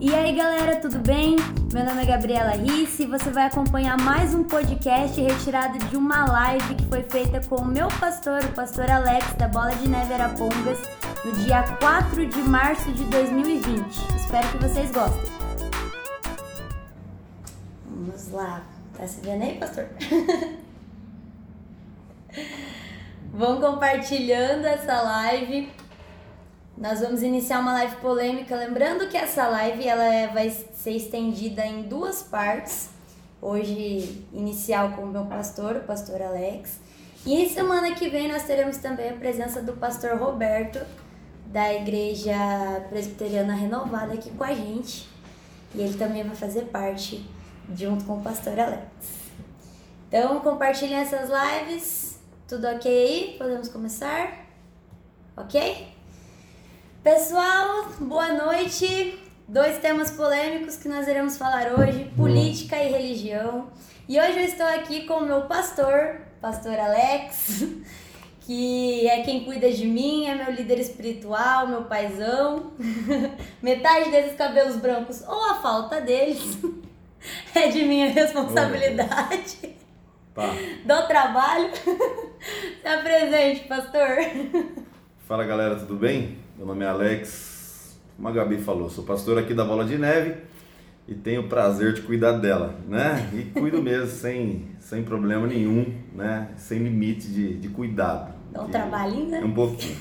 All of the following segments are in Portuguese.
E aí galera, tudo bem? Meu nome é Gabriela Risse e você vai acompanhar mais um podcast retirado de uma live que foi feita com o meu pastor, o pastor Alex da Bola de Neve Arapongas, no dia 4 de março de 2020. Espero que vocês gostem. Vamos lá. Tá se vendo aí, pastor? Vão compartilhando essa live nós vamos iniciar uma live polêmica, lembrando que essa live ela é, vai ser estendida em duas partes. Hoje inicial com o meu pastor, o pastor Alex, e semana que vem nós teremos também a presença do pastor Roberto da Igreja Presbiteriana Renovada aqui com a gente. E ele também vai fazer parte junto com o pastor Alex. Então, compartilhem essas lives. Tudo ok aí? Podemos começar? Ok? Pessoal, boa noite. Dois temas polêmicos que nós iremos falar hoje: política e religião. E hoje eu estou aqui com o meu pastor, pastor Alex, que é quem cuida de mim, é meu líder espiritual, meu paizão. Metade desses cabelos brancos ou a falta deles é de minha responsabilidade. Oh, Dou trabalho. Se apresente, pastor. Fala galera, tudo bem? Meu nome é Alex, como a Gabi falou, sou pastor aqui da Bola de Neve e tenho o prazer de cuidar dela, né? E cuido mesmo, sem, sem problema nenhum, né? Sem limite de, de cuidado. Dá um trabalhinho, né? Um pouquinho.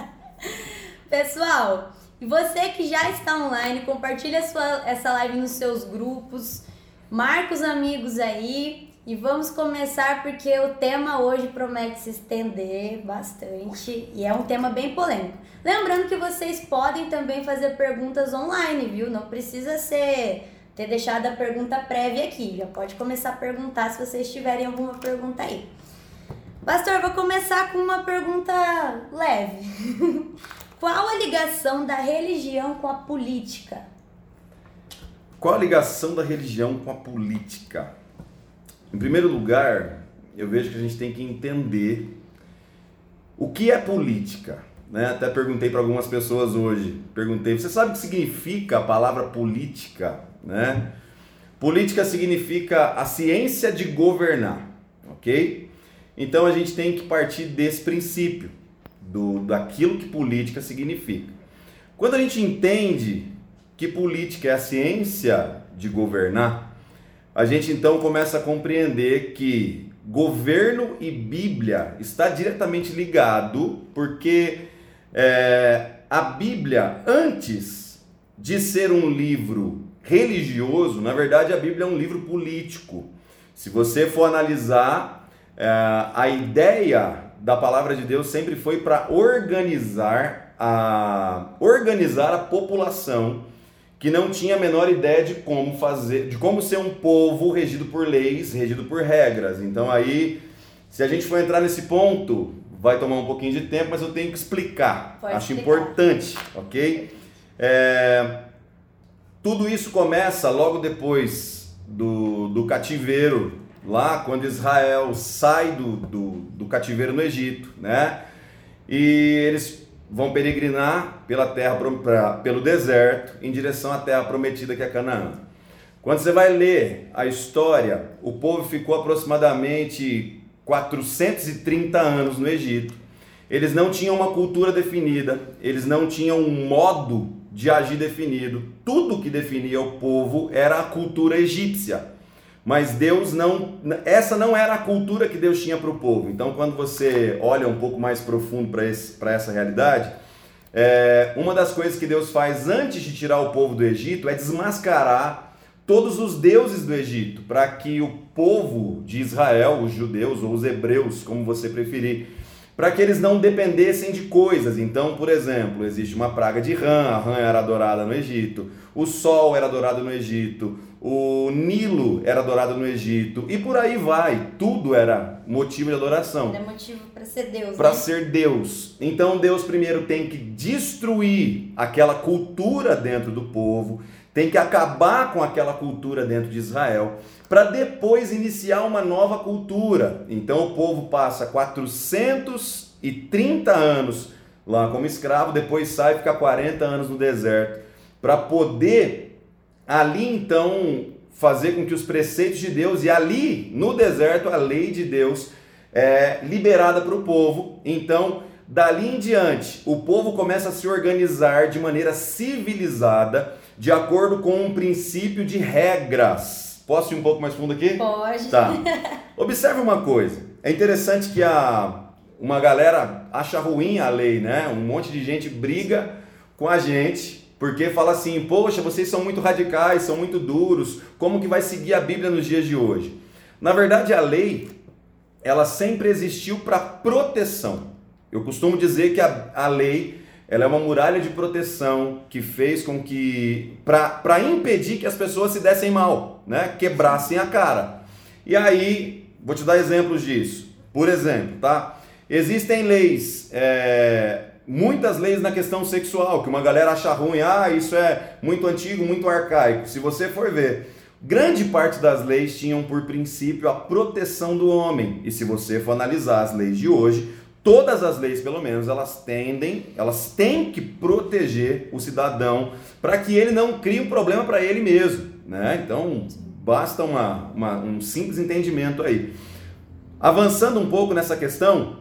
Pessoal, e você que já está online, compartilha sua, essa live nos seus grupos, marca os amigos aí, e vamos começar porque o tema hoje promete se estender bastante e é um tema bem polêmico. Lembrando que vocês podem também fazer perguntas online, viu? Não precisa ser ter deixado a pergunta prévia aqui. Já pode começar a perguntar se vocês tiverem alguma pergunta aí. Pastor, vou começar com uma pergunta leve. Qual a ligação da religião com a política? Qual a ligação da religião com a política? Em primeiro lugar, eu vejo que a gente tem que entender o que é política. Né? Até perguntei para algumas pessoas hoje. Perguntei, você sabe o que significa a palavra política? Né? Política significa a ciência de governar, ok? Então a gente tem que partir desse princípio, do, daquilo que política significa. Quando a gente entende que política é a ciência de governar, a gente então começa a compreender que governo e Bíblia está diretamente ligado, porque é, a Bíblia, antes de ser um livro religioso, na verdade a Bíblia é um livro político. Se você for analisar, é, a ideia da palavra de Deus sempre foi para organizar a organizar a população que não tinha a menor ideia de como fazer, de como ser um povo regido por leis, regido por regras. Então aí, se a gente for entrar nesse ponto, vai tomar um pouquinho de tempo, mas eu tenho que explicar. Pode Acho explicar. importante, ok? É, tudo isso começa logo depois do, do cativeiro, lá quando Israel sai do, do, do cativeiro no Egito, né? E eles vão peregrinar pela terra, pra, pelo deserto, em direção à terra prometida que é Canaã. Quando você vai ler a história, o povo ficou aproximadamente 430 anos no Egito. Eles não tinham uma cultura definida, eles não tinham um modo de agir definido. Tudo que definia o povo era a cultura egípcia. Mas Deus não. Essa não era a cultura que Deus tinha para o povo. Então, quando você olha um pouco mais profundo para essa realidade, é, uma das coisas que Deus faz antes de tirar o povo do Egito é desmascarar todos os deuses do Egito, para que o povo de Israel, os judeus ou os hebreus, como você preferir, para que eles não dependessem de coisas. Então, por exemplo, existe uma praga de rã, a rã era adorada no Egito, o sol era adorado no Egito, o Nilo era adorado no Egito e por aí vai. Tudo era motivo de adoração. É motivo para ser Deus. Para né? ser Deus. Então Deus primeiro tem que destruir aquela cultura dentro do povo, tem que acabar com aquela cultura dentro de Israel, para depois iniciar uma nova cultura. Então o povo passa 430 anos lá como escravo, depois sai e fica 40 anos no deserto para poder ali então fazer com que os preceitos de Deus e ali no deserto a lei de Deus é liberada para o povo. Então, dali em diante, o povo começa a se organizar de maneira civilizada, de acordo com um princípio de regras. Posso ir um pouco mais fundo aqui? Pode. Tá. Observe uma coisa. É interessante que a, uma galera acha ruim a lei, né? Um monte de gente briga com a gente porque fala assim: "Poxa, vocês são muito radicais, são muito duros. Como que vai seguir a Bíblia nos dias de hoje?" Na verdade, a lei ela sempre existiu para proteção. Eu costumo dizer que a, a lei ela é uma muralha de proteção que fez com que para impedir que as pessoas se dessem mal, né? Quebrassem a cara. E aí, vou te dar exemplos disso. Por exemplo, tá? Existem leis, é, muitas leis na questão sexual, que uma galera acha ruim, ah, isso é muito antigo, muito arcaico. Se você for ver, Grande parte das leis tinham por princípio a proteção do homem. E se você for analisar as leis de hoje, todas as leis, pelo menos, elas tendem, elas têm que proteger o cidadão para que ele não crie um problema para ele mesmo. Né? Então, basta uma, uma, um simples entendimento aí. Avançando um pouco nessa questão,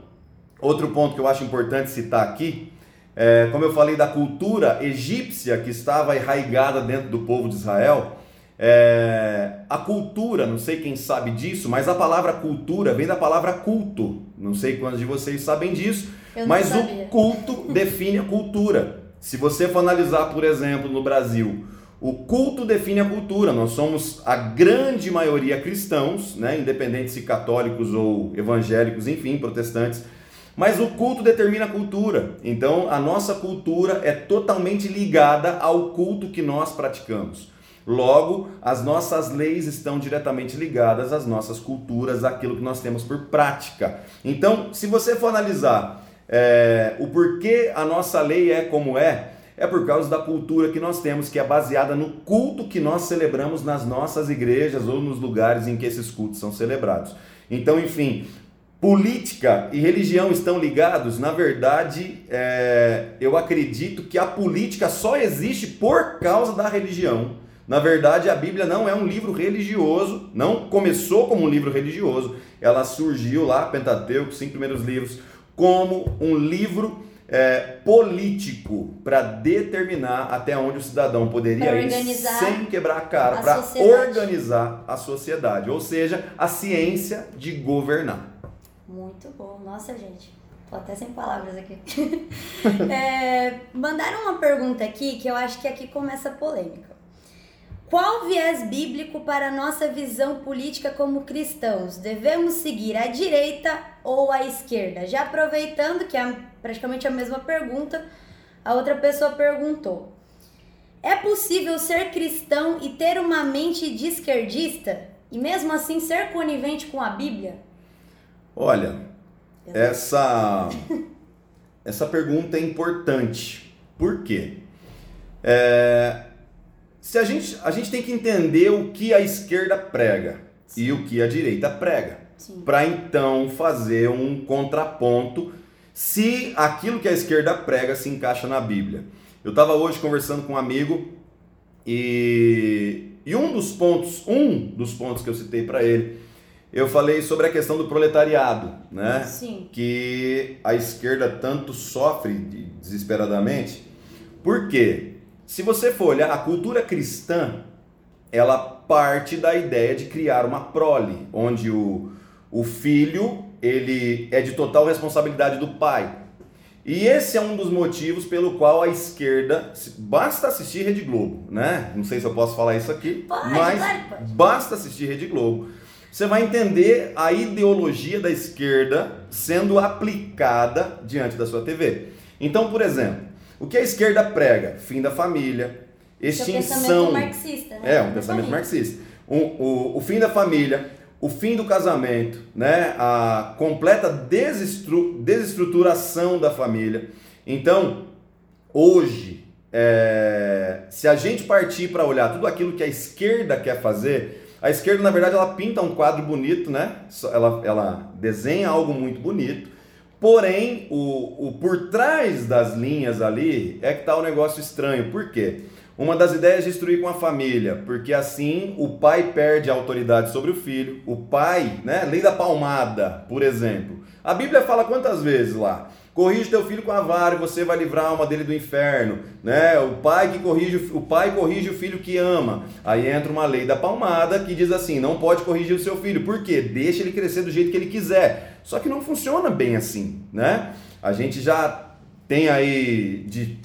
outro ponto que eu acho importante citar aqui, é, como eu falei da cultura egípcia que estava enraigada dentro do povo de Israel, é, a cultura, não sei quem sabe disso, mas a palavra cultura vem da palavra culto. Não sei quantos de vocês sabem disso, mas o culto define a cultura. Se você for analisar, por exemplo, no Brasil, o culto define a cultura. Nós somos a grande maioria cristãos, né, independente se católicos ou evangélicos, enfim, protestantes. Mas o culto determina a cultura. Então, a nossa cultura é totalmente ligada ao culto que nós praticamos. Logo, as nossas leis estão diretamente ligadas às nossas culturas, àquilo que nós temos por prática. Então, se você for analisar é, o porquê a nossa lei é como é, é por causa da cultura que nós temos, que é baseada no culto que nós celebramos nas nossas igrejas ou nos lugares em que esses cultos são celebrados. Então, enfim, política e religião estão ligados? Na verdade, é, eu acredito que a política só existe por causa da religião. Na verdade, a Bíblia não é um livro religioso, não começou como um livro religioso, ela surgiu lá, Pentateuco, cinco primeiros livros, como um livro é, político para determinar até onde o cidadão poderia ir sem quebrar a cara, para organizar a sociedade, ou seja, a ciência de governar. Muito bom, nossa gente. Tô até sem palavras aqui. é, mandaram uma pergunta aqui que eu acho que aqui começa a polêmica. Qual viés bíblico para a nossa visão política como cristãos? Devemos seguir a direita ou a esquerda? Já aproveitando que é praticamente a mesma pergunta, a outra pessoa perguntou: É possível ser cristão e ter uma mente de esquerdista e mesmo assim ser conivente com a Bíblia? Olha, essa essa pergunta é importante. Por quê? É, se a gente, a gente tem que entender o que a esquerda prega Sim. e o que a direita prega, para então fazer um contraponto se aquilo que a esquerda prega se encaixa na Bíblia. Eu estava hoje conversando com um amigo e, e um dos pontos, um dos pontos que eu citei para ele, eu falei sobre a questão do proletariado, né? Sim. Que a esquerda tanto sofre desesperadamente. Por quê? Se você for olhar, a cultura cristã, ela parte da ideia de criar uma prole, onde o, o filho ele é de total responsabilidade do pai. E esse é um dos motivos pelo qual a esquerda, basta assistir Rede Globo, né? Não sei se eu posso falar isso aqui, pode, mas pode, pode. basta assistir Rede Globo. Você vai entender a ideologia da esquerda sendo aplicada diante da sua TV. Então, por exemplo, o que a esquerda prega? Fim da família, extinção. É um pensamento marxista, né? É, um pensamento marxista. O, o, o fim da família, o fim do casamento, né? a completa desestru, desestruturação da família. Então, hoje, é, se a gente partir para olhar tudo aquilo que a esquerda quer fazer, a esquerda, na verdade, ela pinta um quadro bonito, né? Ela, ela desenha algo muito bonito, Porém, o, o por trás das linhas ali é que está o negócio estranho. Por quê? Uma das ideias é destruir com a família, porque assim o pai perde a autoridade sobre o filho. O pai, né? Lei da palmada, por exemplo. A Bíblia fala quantas vezes lá? Corrige teu filho com a vara e você vai livrar a alma dele do inferno, né? O pai que corrige, o pai corrige o filho que ama. Aí entra uma lei da palmada que diz assim: não pode corrigir o seu filho. Por quê? Deixa ele crescer do jeito que ele quiser. Só que não funciona bem assim, né? A gente já tem aí de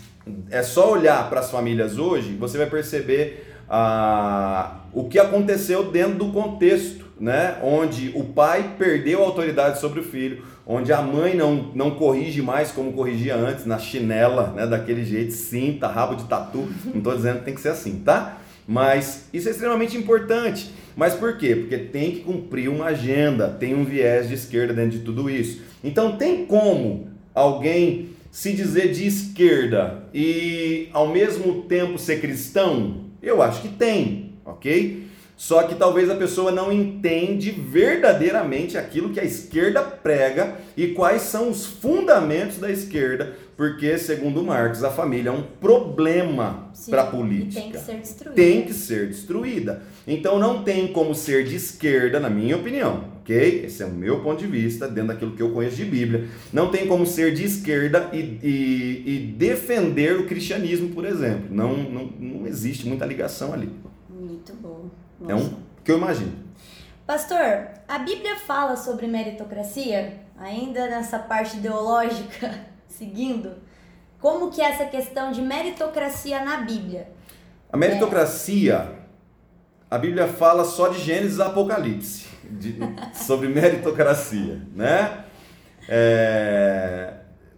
é só olhar para as famílias hoje, você vai perceber ah, o que aconteceu dentro do contexto, né? Onde o pai perdeu a autoridade sobre o filho, onde a mãe não, não corrige mais como corrigia antes, na chinela, né? Daquele jeito, cinta, rabo de tatu. Não estou dizendo que tem que ser assim, tá? Mas isso é extremamente importante. Mas por quê? Porque tem que cumprir uma agenda, tem um viés de esquerda dentro de tudo isso. Então tem como alguém se dizer de esquerda e ao mesmo tempo ser cristão? Eu acho que tem, ok? Só que talvez a pessoa não entende verdadeiramente aquilo que a esquerda prega e quais são os fundamentos da esquerda, porque, segundo Marx, a família é um problema para a política. tem que ser destruída. Tem que ser destruída. Então não tem como ser de esquerda, na minha opinião, ok? Esse é o meu ponto de vista, dentro daquilo que eu conheço de Bíblia. Não tem como ser de esquerda e, e, e defender o cristianismo, por exemplo. Não, não, não existe muita ligação ali. Muito bom. Nossa. É um que eu imagino. Pastor, a Bíblia fala sobre meritocracia, ainda nessa parte ideológica, seguindo. Como que é essa questão de meritocracia na Bíblia? A meritocracia, a Bíblia fala só de Gênesis Apocalipse, de, sobre meritocracia, né? É,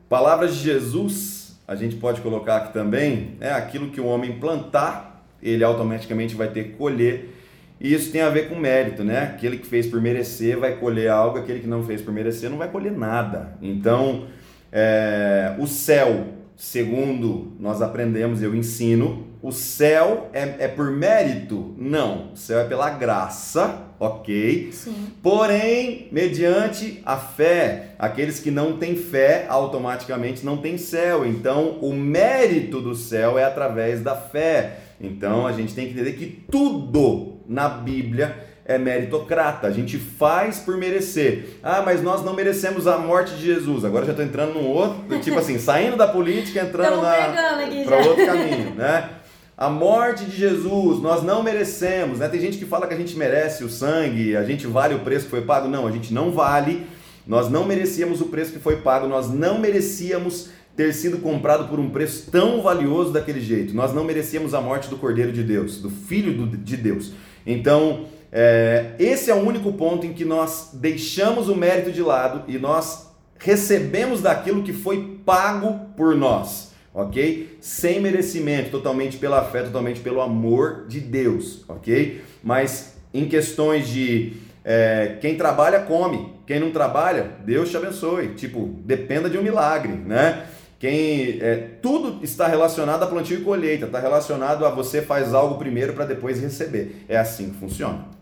palavras de Jesus, a gente pode colocar aqui também, é aquilo que o homem plantar, ele automaticamente vai ter que colher e isso tem a ver com mérito, né? Aquele que fez por merecer vai colher algo, aquele que não fez por merecer não vai colher nada. Então, é, o céu, segundo nós aprendemos, eu ensino, o céu é, é por mérito? Não. O céu é pela graça, ok? Sim. Porém, mediante a fé, aqueles que não têm fé automaticamente não têm céu. Então, o mérito do céu é através da fé. Então, a gente tem que entender que tudo na Bíblia é meritocrata. A gente faz por merecer. Ah, mas nós não merecemos a morte de Jesus. Agora já estou entrando num outro, tipo assim, saindo da política, entrando para outro caminho, né? A morte de Jesus, nós não merecemos, né? Tem gente que fala que a gente merece o sangue, a gente vale o preço que foi pago. Não, a gente não vale. Nós não merecíamos o preço que foi pago, nós não merecíamos ter sido comprado por um preço tão valioso daquele jeito. Nós não merecíamos a morte do Cordeiro de Deus, do Filho de Deus. Então, é, esse é o único ponto em que nós deixamos o mérito de lado e nós recebemos daquilo que foi pago por nós, ok? Sem merecimento, totalmente pela fé, totalmente pelo amor de Deus, ok? Mas em questões de é, quem trabalha, come, quem não trabalha, Deus te abençoe. Tipo, dependa de um milagre, né? Quem é, tudo está relacionado a plantio e colheita, está relacionado a você faz algo primeiro para depois receber. É assim que funciona.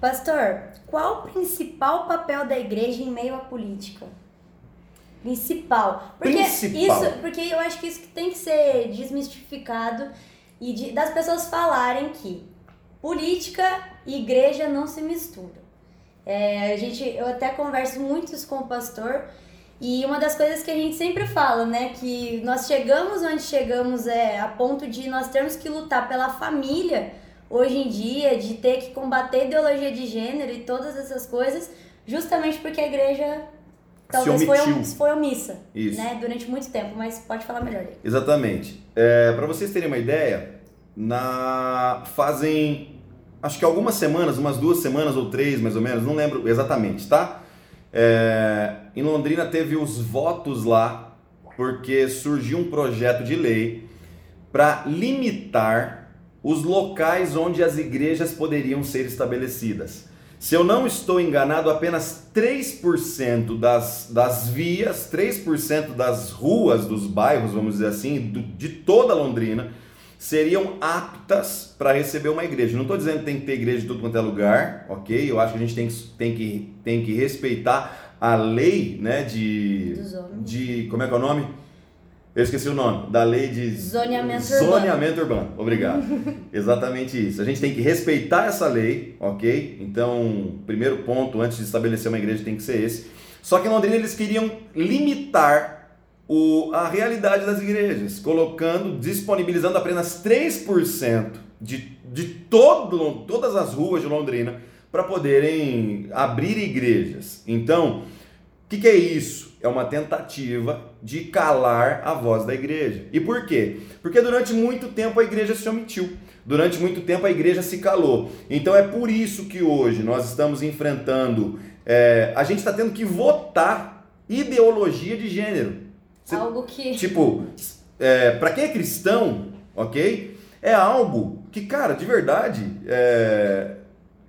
Pastor, qual o principal papel da igreja em meio à política? Principal. Porque principal. isso, porque eu acho que isso tem que ser desmistificado e de, das pessoas falarem que política e igreja não se misturam. É, a gente, eu até converso muito com o pastor e uma das coisas que a gente sempre fala, né, que nós chegamos onde chegamos é a ponto de nós termos que lutar pela família hoje em dia, de ter que combater ideologia de gênero e todas essas coisas, justamente porque a igreja talvez foi, foi omissa, né, durante muito tempo, mas pode falar melhor aí. Exatamente. É, Para vocês terem uma ideia, na fazem acho que algumas semanas, umas duas semanas ou três mais ou menos, não lembro exatamente, tá? É, em Londrina teve os votos lá porque surgiu um projeto de lei para limitar os locais onde as igrejas poderiam ser estabelecidas. Se eu não estou enganado, apenas 3% das, das vias, 3% das ruas dos bairros, vamos dizer assim, do, de toda Londrina, seriam aptas para receber uma igreja. Não estou dizendo que tem que ter igreja de tudo quanto é lugar, ok? Eu acho que a gente tem, tem, que, tem que respeitar a lei, né, de, de como é que é o nome? Eu esqueci o nome, da lei de Zoneamento zoneamento urbano. Obrigado. Exatamente isso. A gente tem que respeitar essa lei, ok? Então, primeiro ponto antes de estabelecer uma igreja tem que ser esse. Só que em Londrina eles queriam limitar o, a realidade das igrejas, colocando, disponibilizando apenas 3% de, de todo, todas as ruas de Londrina para poderem abrir igrejas. Então, o que, que é isso? É uma tentativa de calar a voz da igreja. E por quê? Porque durante muito tempo a igreja se omitiu. Durante muito tempo a igreja se calou. Então é por isso que hoje nós estamos enfrentando. É, a gente está tendo que votar ideologia de gênero. Algo que. Tipo, é, para quem é cristão, ok? É algo que, cara, de verdade, é,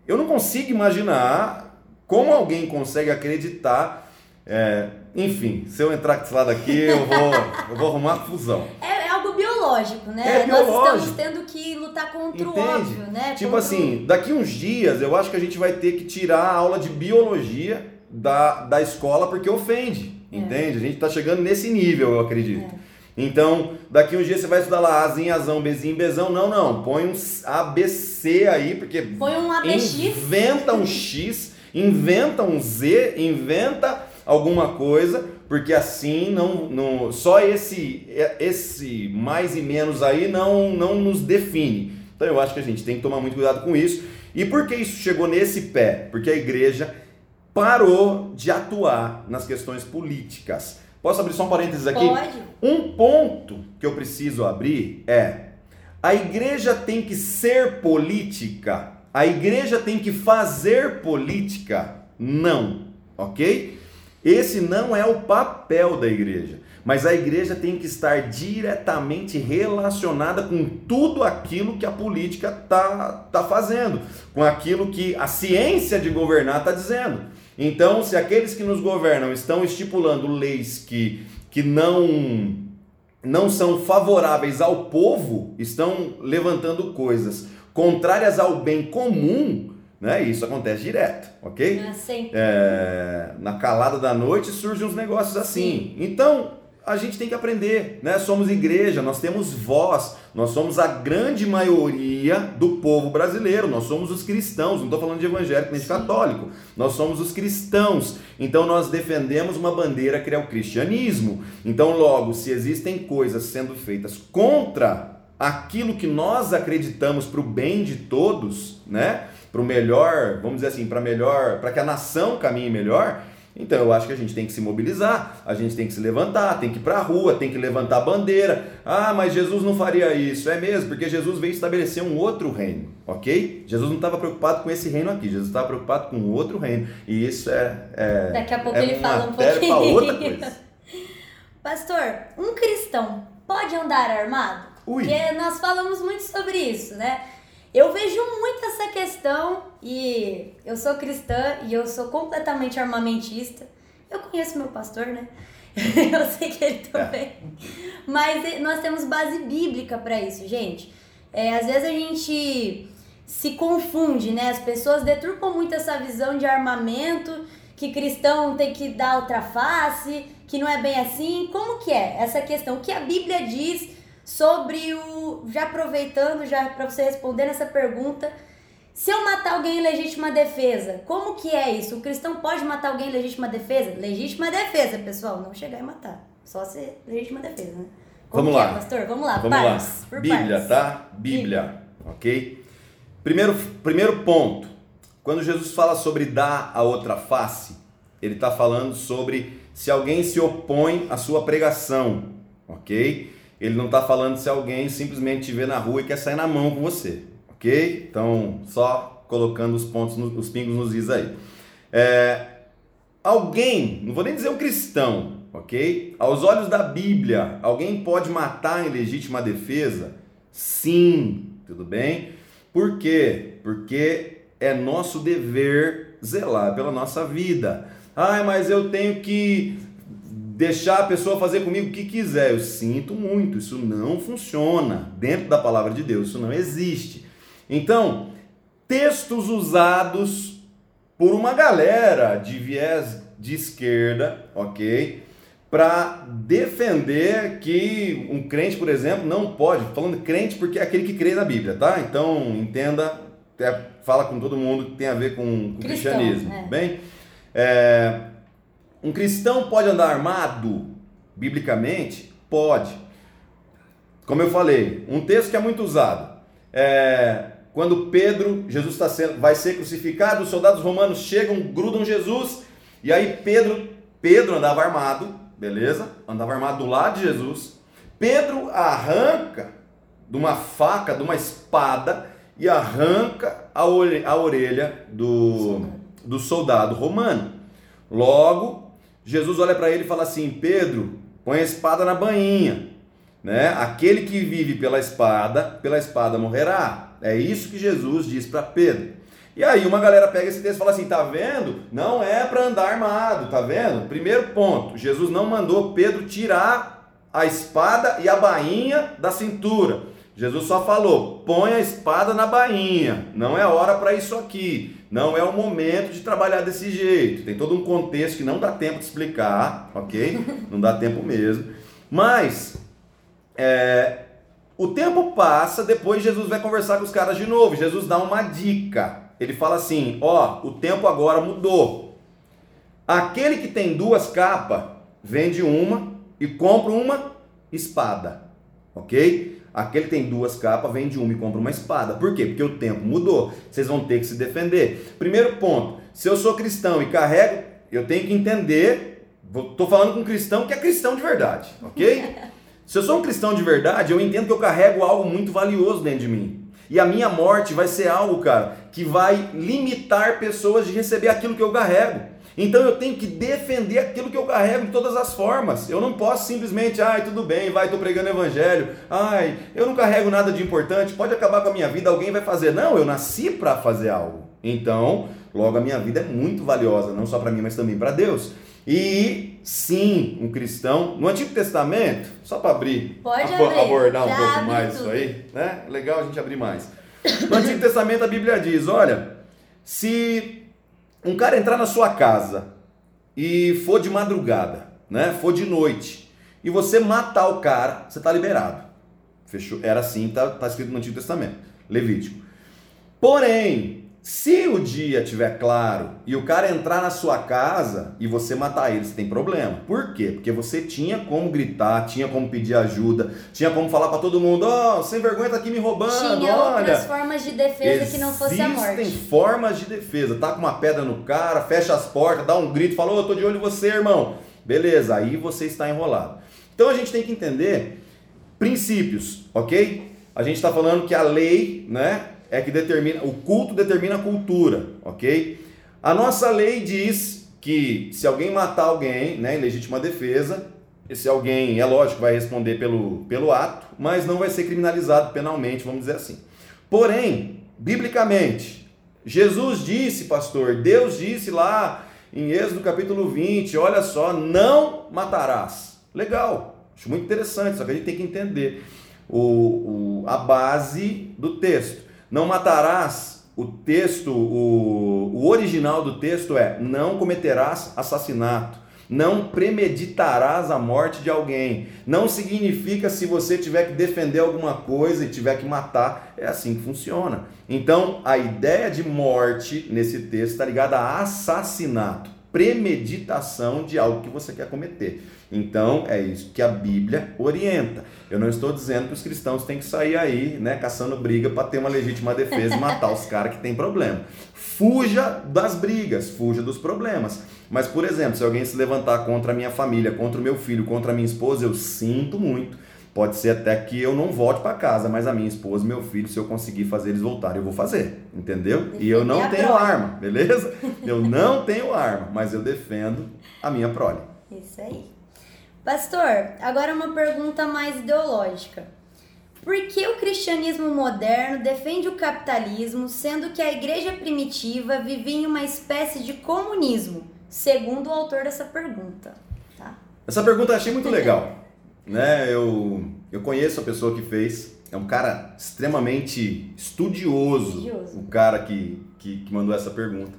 eu não consigo imaginar como alguém consegue acreditar. É, enfim, se eu entrar com esse lado aqui, eu vou, eu vou arrumar fusão. É, é algo biológico, né? É Nós biológico. estamos tendo que lutar contra o Entende? óbvio, né? Tipo Contra o- assim, daqui uns dias eu acho que a gente vai ter que tirar a aula de biologia da, da escola porque ofende. É. Entende? A gente tá chegando nesse nível, eu acredito. Então, daqui uns dias você vai estudar lá Azinho, Azão, Bezinho, Bezão. Não, não. Põe um ABC aí, porque Põe um ABX. inventa um X, inventa um Z, inventa alguma coisa, porque assim não, não só esse esse mais e menos aí não não nos define. Então eu acho que a gente tem que tomar muito cuidado com isso. E por que isso chegou nesse pé? Porque a igreja parou de atuar nas questões políticas. Posso abrir só um parênteses aqui? Pode. Um ponto que eu preciso abrir é: a igreja tem que ser política, a igreja tem que fazer política? Não, ok? Esse não é o papel da igreja, mas a igreja tem que estar diretamente relacionada com tudo aquilo que a política tá, tá fazendo, com aquilo que a ciência de governar está dizendo. Então, se aqueles que nos governam estão estipulando leis que, que não, não são favoráveis ao povo, estão levantando coisas contrárias ao bem comum, né? Isso acontece direto, ok? Sempre. É, na calada da noite surgem uns negócios assim. Então, a gente tem que aprender, né? Somos igreja, nós temos voz, nós somos a grande maioria do povo brasileiro, nós somos os cristãos, não estou falando de evangélico nem de Sim. católico, nós somos os cristãos. Então, nós defendemos uma bandeira que é o cristianismo. Então, logo, se existem coisas sendo feitas contra aquilo que nós acreditamos para o bem de todos, né? Para o melhor, vamos dizer assim, para melhor, para que a nação caminhe melhor. Então eu acho que a gente tem que se mobilizar, a gente tem que se levantar, tem que ir para a rua, tem que levantar a bandeira. Ah, mas Jesus não faria isso, é mesmo, porque Jesus veio estabelecer um outro reino, ok? Jesus não estava preocupado com esse reino aqui, Jesus estava preocupado com outro reino. E isso é. é Daqui a pouco é ele fala um pouquinho. outra coisa. Pastor, um cristão pode andar armado? Ui. Porque nós falamos muito sobre isso, né? Eu vejo muito essa questão e eu sou cristã e eu sou completamente armamentista. Eu conheço meu pastor, né? Eu sei que ele também. Mas eh, nós temos base bíblica para isso, gente. É, às vezes a gente se confunde, né? As pessoas deturpam muito essa visão de armamento, que cristão tem que dar outra face, que não é bem assim. Como que é essa questão? O que a Bíblia diz sobre o. Já aproveitando, já para você responder essa pergunta. Se eu matar alguém em legítima defesa, como que é isso? O cristão pode matar alguém em legítima defesa? Legítima defesa, pessoal, não chegar e matar. Só ser legítima defesa, né? Como Vamos que lá. É, pastor? Vamos lá, Vamos partes, lá. Bíblia, partes. tá? Bíblia, ok? Primeiro, primeiro ponto. Quando Jesus fala sobre dar a outra face, ele está falando sobre se alguém se opõe à sua pregação, ok? Ele não está falando se alguém simplesmente te vê na rua e quer sair na mão com você, ok? Então, só colocando os pontos, no- os pingos nos is aí. É, Alguém, não vou nem dizer um cristão, ok? Aos olhos da Bíblia, alguém pode matar em legítima defesa? Sim, tudo bem? Por quê? Porque é nosso dever zelar pela nossa vida. Ai, mas eu tenho que deixar a pessoa fazer comigo o que quiser. Eu sinto muito, isso não funciona. Dentro da palavra de Deus, isso não existe. Então, textos usados por uma galera de viés de esquerda, ok? para defender que um crente, por exemplo, não pode, falando crente porque é aquele que crê na Bíblia, tá? Então entenda, fala com todo mundo que tem a ver com, com Cristão, cristianismo, é. bem? É, um cristão pode andar armado, biblicamente? Pode. Como eu falei, um texto que é muito usado. É, quando Pedro, Jesus está sendo, vai ser crucificado, os soldados romanos chegam, grudam Jesus, e aí Pedro, Pedro andava armado, beleza? Andava armado do lado de Jesus. Pedro arranca de uma faca, de uma espada, e arranca a orelha do, do soldado romano. Logo, Jesus olha para ele e fala assim: Pedro, põe a espada na bainha. Né? Aquele que vive pela espada, pela espada morrerá. É isso que Jesus diz para Pedro. E aí uma galera pega esse texto e fala assim: tá vendo? Não é para andar armado, tá vendo? Primeiro ponto: Jesus não mandou Pedro tirar a espada e a bainha da cintura. Jesus só falou: põe a espada na bainha. Não é hora para isso aqui. Não é o momento de trabalhar desse jeito. Tem todo um contexto que não dá tempo de explicar, ok? Não dá tempo mesmo. Mas é, o tempo passa, depois Jesus vai conversar com os caras de novo. Jesus dá uma dica. Ele fala assim: ó, o tempo agora mudou. Aquele que tem duas capas, vende uma e compra uma espada. Ok? Aquele que tem duas capas, vende uma e compra uma espada. Por quê? Porque o tempo mudou. Vocês vão ter que se defender. Primeiro ponto: se eu sou cristão e carrego, eu tenho que entender. Estou falando com um cristão que é cristão de verdade, ok? se eu sou um cristão de verdade, eu entendo que eu carrego algo muito valioso dentro de mim. E a minha morte vai ser algo, cara, que vai limitar pessoas de receber aquilo que eu carrego. Então eu tenho que defender aquilo que eu carrego de todas as formas. Eu não posso simplesmente, ai, tudo bem, vai, estou pregando evangelho. Ai, eu não carrego nada de importante, pode acabar com a minha vida, alguém vai fazer. Não, eu nasci para fazer algo. Então, logo a minha vida é muito valiosa, não só para mim, mas também para Deus. E sim, um cristão, no Antigo Testamento, só para abrir, Pode abrir, abordar um pouco mais tudo. isso aí, né? Legal a gente abrir mais. No Antigo Testamento a Bíblia diz: olha, se um cara entrar na sua casa e for de madrugada, né? For de noite, e você matar o cara, você está liberado. Fechou? Era assim, tá, tá escrito no Antigo Testamento, Levítico. Porém, se o dia tiver claro e o cara entrar na sua casa e você matar ele, você tem problema. Por quê? Porque você tinha como gritar, tinha como pedir ajuda, tinha como falar para todo mundo: ó, oh, sem vergonha tá aqui me roubando. Tinha olha. outras formas de defesa que não fosse a morte. Existem formas de defesa. Tá com uma pedra no cara, fecha as portas, dá um grito, fala: Ô, oh, eu tô de olho em você, irmão. Beleza, aí você está enrolado. Então a gente tem que entender princípios, ok? A gente está falando que a lei, né? É que determina, o culto determina a cultura, ok? A nossa lei diz que se alguém matar alguém, né, em legítima defesa, esse alguém, é lógico, vai responder pelo, pelo ato, mas não vai ser criminalizado penalmente, vamos dizer assim. Porém, biblicamente, Jesus disse, pastor, Deus disse lá em Êxodo capítulo 20, olha só, não matarás. Legal, acho muito interessante, só que a gente tem que entender o, o a base do texto. Não matarás, o texto, o, o original do texto é: não cometerás assassinato. Não premeditarás a morte de alguém. Não significa se você tiver que defender alguma coisa e tiver que matar. É assim que funciona. Então, a ideia de morte nesse texto está ligada a assassinato, premeditação de algo que você quer cometer. Então, é isso que a Bíblia orienta. Eu não estou dizendo que os cristãos têm que sair aí, né, caçando briga para ter uma legítima defesa e matar os caras que têm problema. Fuja das brigas, fuja dos problemas. Mas, por exemplo, se alguém se levantar contra a minha família, contra o meu filho, contra a minha esposa, eu sinto muito. Pode ser até que eu não volte para casa, mas a minha esposa e meu filho, se eu conseguir fazer eles voltarem, eu vou fazer, entendeu? E eu não tenho arma, beleza? Eu não tenho arma, mas eu defendo a minha prole. Isso aí. Pastor, agora uma pergunta mais ideológica. Por que o cristianismo moderno defende o capitalismo, sendo que a igreja primitiva vivia em uma espécie de comunismo, segundo o autor dessa pergunta? Tá? Essa pergunta eu achei muito legal. Né? eu, eu conheço a pessoa que fez, é um cara extremamente estudioso, estudioso. o cara que, que, que mandou essa pergunta.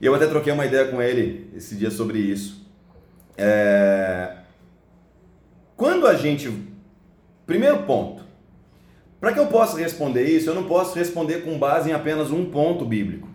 E eu até troquei uma ideia com ele esse dia sobre isso. É, quando a gente. Primeiro ponto. Para que eu possa responder isso, eu não posso responder com base em apenas um ponto bíblico.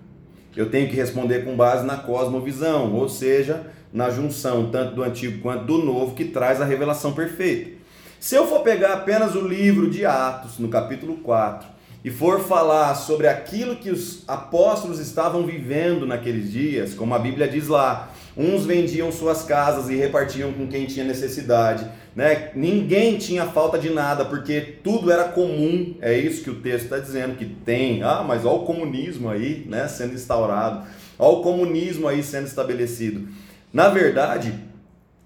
Eu tenho que responder com base na cosmovisão, ou seja, na junção tanto do antigo quanto do novo que traz a revelação perfeita. Se eu for pegar apenas o livro de Atos, no capítulo 4, e for falar sobre aquilo que os apóstolos estavam vivendo naqueles dias, como a Bíblia diz lá, uns vendiam suas casas e repartiam com quem tinha necessidade, né? Ninguém tinha falta de nada, porque tudo era comum, é isso que o texto está dizendo, que tem, ah, mas olha o comunismo aí, né, sendo instaurado, olha o comunismo aí sendo estabelecido. Na verdade,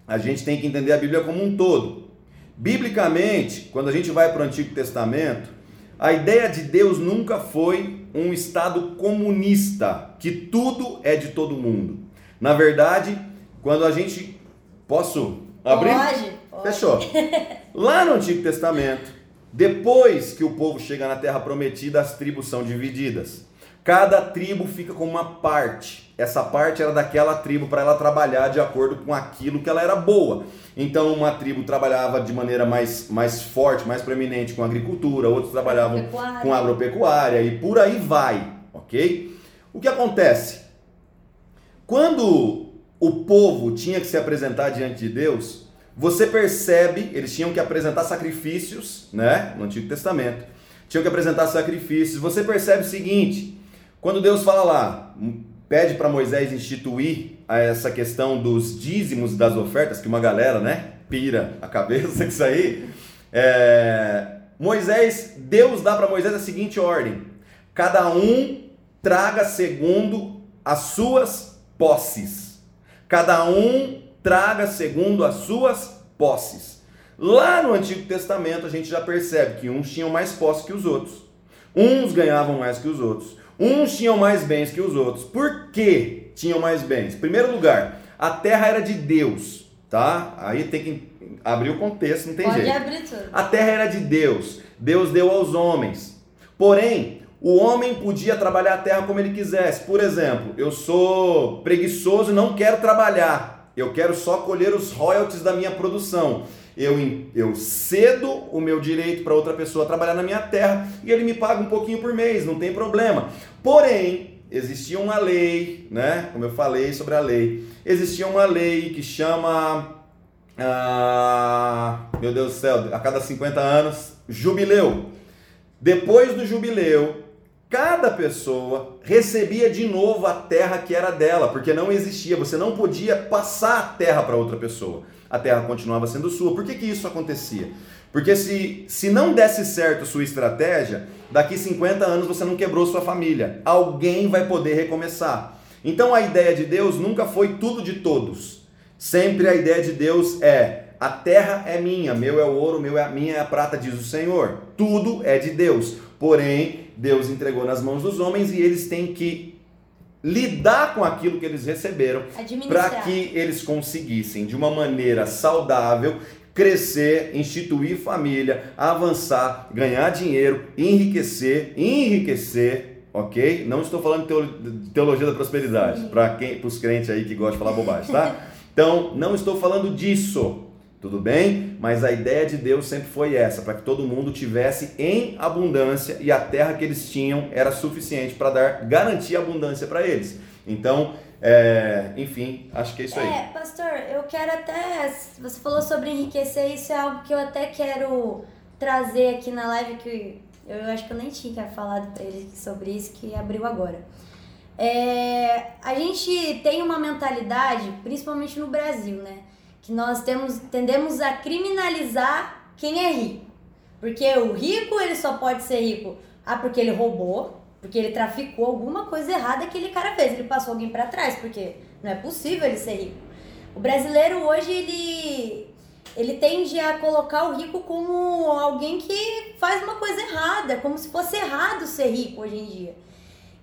a gente tem que entender a Bíblia como um todo. Biblicamente, quando a gente vai para o Antigo Testamento, a ideia de Deus nunca foi um estado comunista, que tudo é de todo mundo. Na verdade, quando a gente. Posso abrir? Pode, pode. Fechou. Lá no Antigo Testamento, depois que o povo chega na terra prometida, as tribos são divididas. Cada tribo fica com uma parte. Essa parte era daquela tribo para ela trabalhar de acordo com aquilo que ela era boa. Então, uma tribo trabalhava de maneira mais, mais forte, mais preeminente com agricultura, outros trabalhavam com agropecuária e por aí vai, ok? O que acontece? Quando o povo tinha que se apresentar diante de Deus, você percebe, eles tinham que apresentar sacrifícios, né? No Antigo Testamento. Tinham que apresentar sacrifícios. Você percebe o seguinte: quando Deus fala lá, pede para Moisés instituir essa questão dos dízimos das ofertas, que uma galera, né, pira a cabeça com isso aí. É, Moisés, Deus dá para Moisés a seguinte ordem: cada um traga segundo as suas posses. Cada um traga segundo as suas posses. Lá no Antigo Testamento a gente já percebe que uns tinham mais posse que os outros. Uns ganhavam mais que os outros. Uns tinham mais bens que os outros. Por que tinham mais bens? Em primeiro lugar, a terra era de Deus, tá? Aí tem que abrir o contexto, não tem Pode jeito. abrir tudo. A terra era de Deus. Deus deu aos homens. Porém, o homem podia trabalhar a terra como ele quisesse. Por exemplo, eu sou preguiçoso e não quero trabalhar. Eu quero só colher os royalties da minha produção. Eu, eu cedo o meu direito para outra pessoa trabalhar na minha terra e ele me paga um pouquinho por mês, não tem problema. Porém, existia uma lei, né? Como eu falei sobre a lei, existia uma lei que chama ah, meu Deus do céu, a cada 50 anos, jubileu. Depois do jubileu, cada pessoa recebia de novo a terra que era dela, porque não existia, você não podia passar a terra para outra pessoa. A terra continuava sendo sua. Por que, que isso acontecia? Porque se, se não desse certo sua estratégia, daqui 50 anos você não quebrou sua família. Alguém vai poder recomeçar. Então a ideia de Deus nunca foi tudo de todos. Sempre a ideia de Deus é: a terra é minha, meu é o ouro, meu é a minha é a prata, diz o Senhor. Tudo é de Deus. Porém, Deus entregou nas mãos dos homens e eles têm que lidar com aquilo que eles receberam para que eles conseguissem de uma maneira saudável crescer, instituir família, avançar, ganhar dinheiro, enriquecer, enriquecer, ok? Não estou falando de teologia da prosperidade para quem, para os crentes aí que gostam de falar bobagem, tá? Então, não estou falando disso. Tudo bem? Mas a ideia de Deus sempre foi essa, para que todo mundo tivesse em abundância e a terra que eles tinham era suficiente para dar garantir abundância para eles. Então, é, enfim, acho que é isso aí. É, pastor, eu quero até. Você falou sobre enriquecer, isso é algo que eu até quero trazer aqui na live, que eu acho que eu nem tinha falado pra ele sobre isso, que abriu agora. É, a gente tem uma mentalidade, principalmente no Brasil, né? Que nós temos, tendemos a criminalizar quem é rico. Porque o rico, ele só pode ser rico, ah, porque ele roubou, porque ele traficou alguma coisa errada que aquele cara fez, ele passou alguém pra trás, porque não é possível ele ser rico. O brasileiro hoje, ele, ele tende a colocar o rico como alguém que faz uma coisa errada, como se fosse errado ser rico hoje em dia.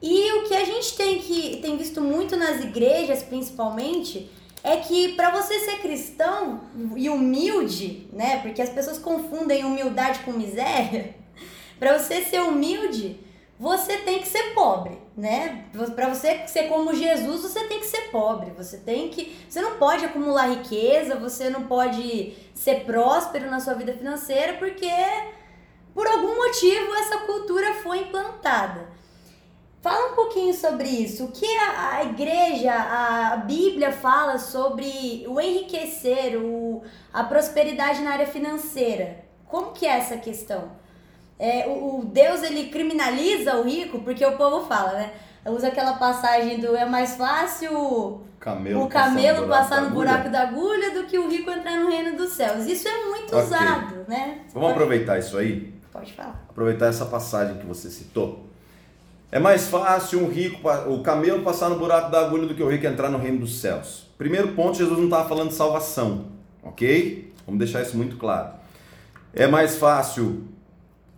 E o que a gente tem que tem visto muito nas igrejas, principalmente, é que para você ser cristão e humilde, né? Porque as pessoas confundem humildade com miséria. Para você ser humilde, você tem que ser pobre, né? Para você ser como Jesus, você tem que ser pobre. Você tem que, você não pode acumular riqueza, você não pode ser próspero na sua vida financeira porque por algum motivo essa cultura foi implantada. Fala um pouquinho sobre isso. O que a, a igreja, a Bíblia fala sobre o enriquecer, o, a prosperidade na área financeira? Como que é essa questão? é, o, o, Deus ele criminaliza o rico, porque o povo fala, né? Usa aquela passagem do é mais fácil camelo o camelo passar no buraco, da agulha do que o rico entrar no reino dos céus. Isso é muito okay. usado, né? Vamos aproveitar isso aí? Pode falar. Aproveitar essa passagem que você citou. É mais fácil um rico, o camelo passar no buraco da agulha do que o rico entrar no reino dos céus. Primeiro ponto, Jesus não estava falando de salvação, ok? Vamos deixar isso muito claro. É mais fácil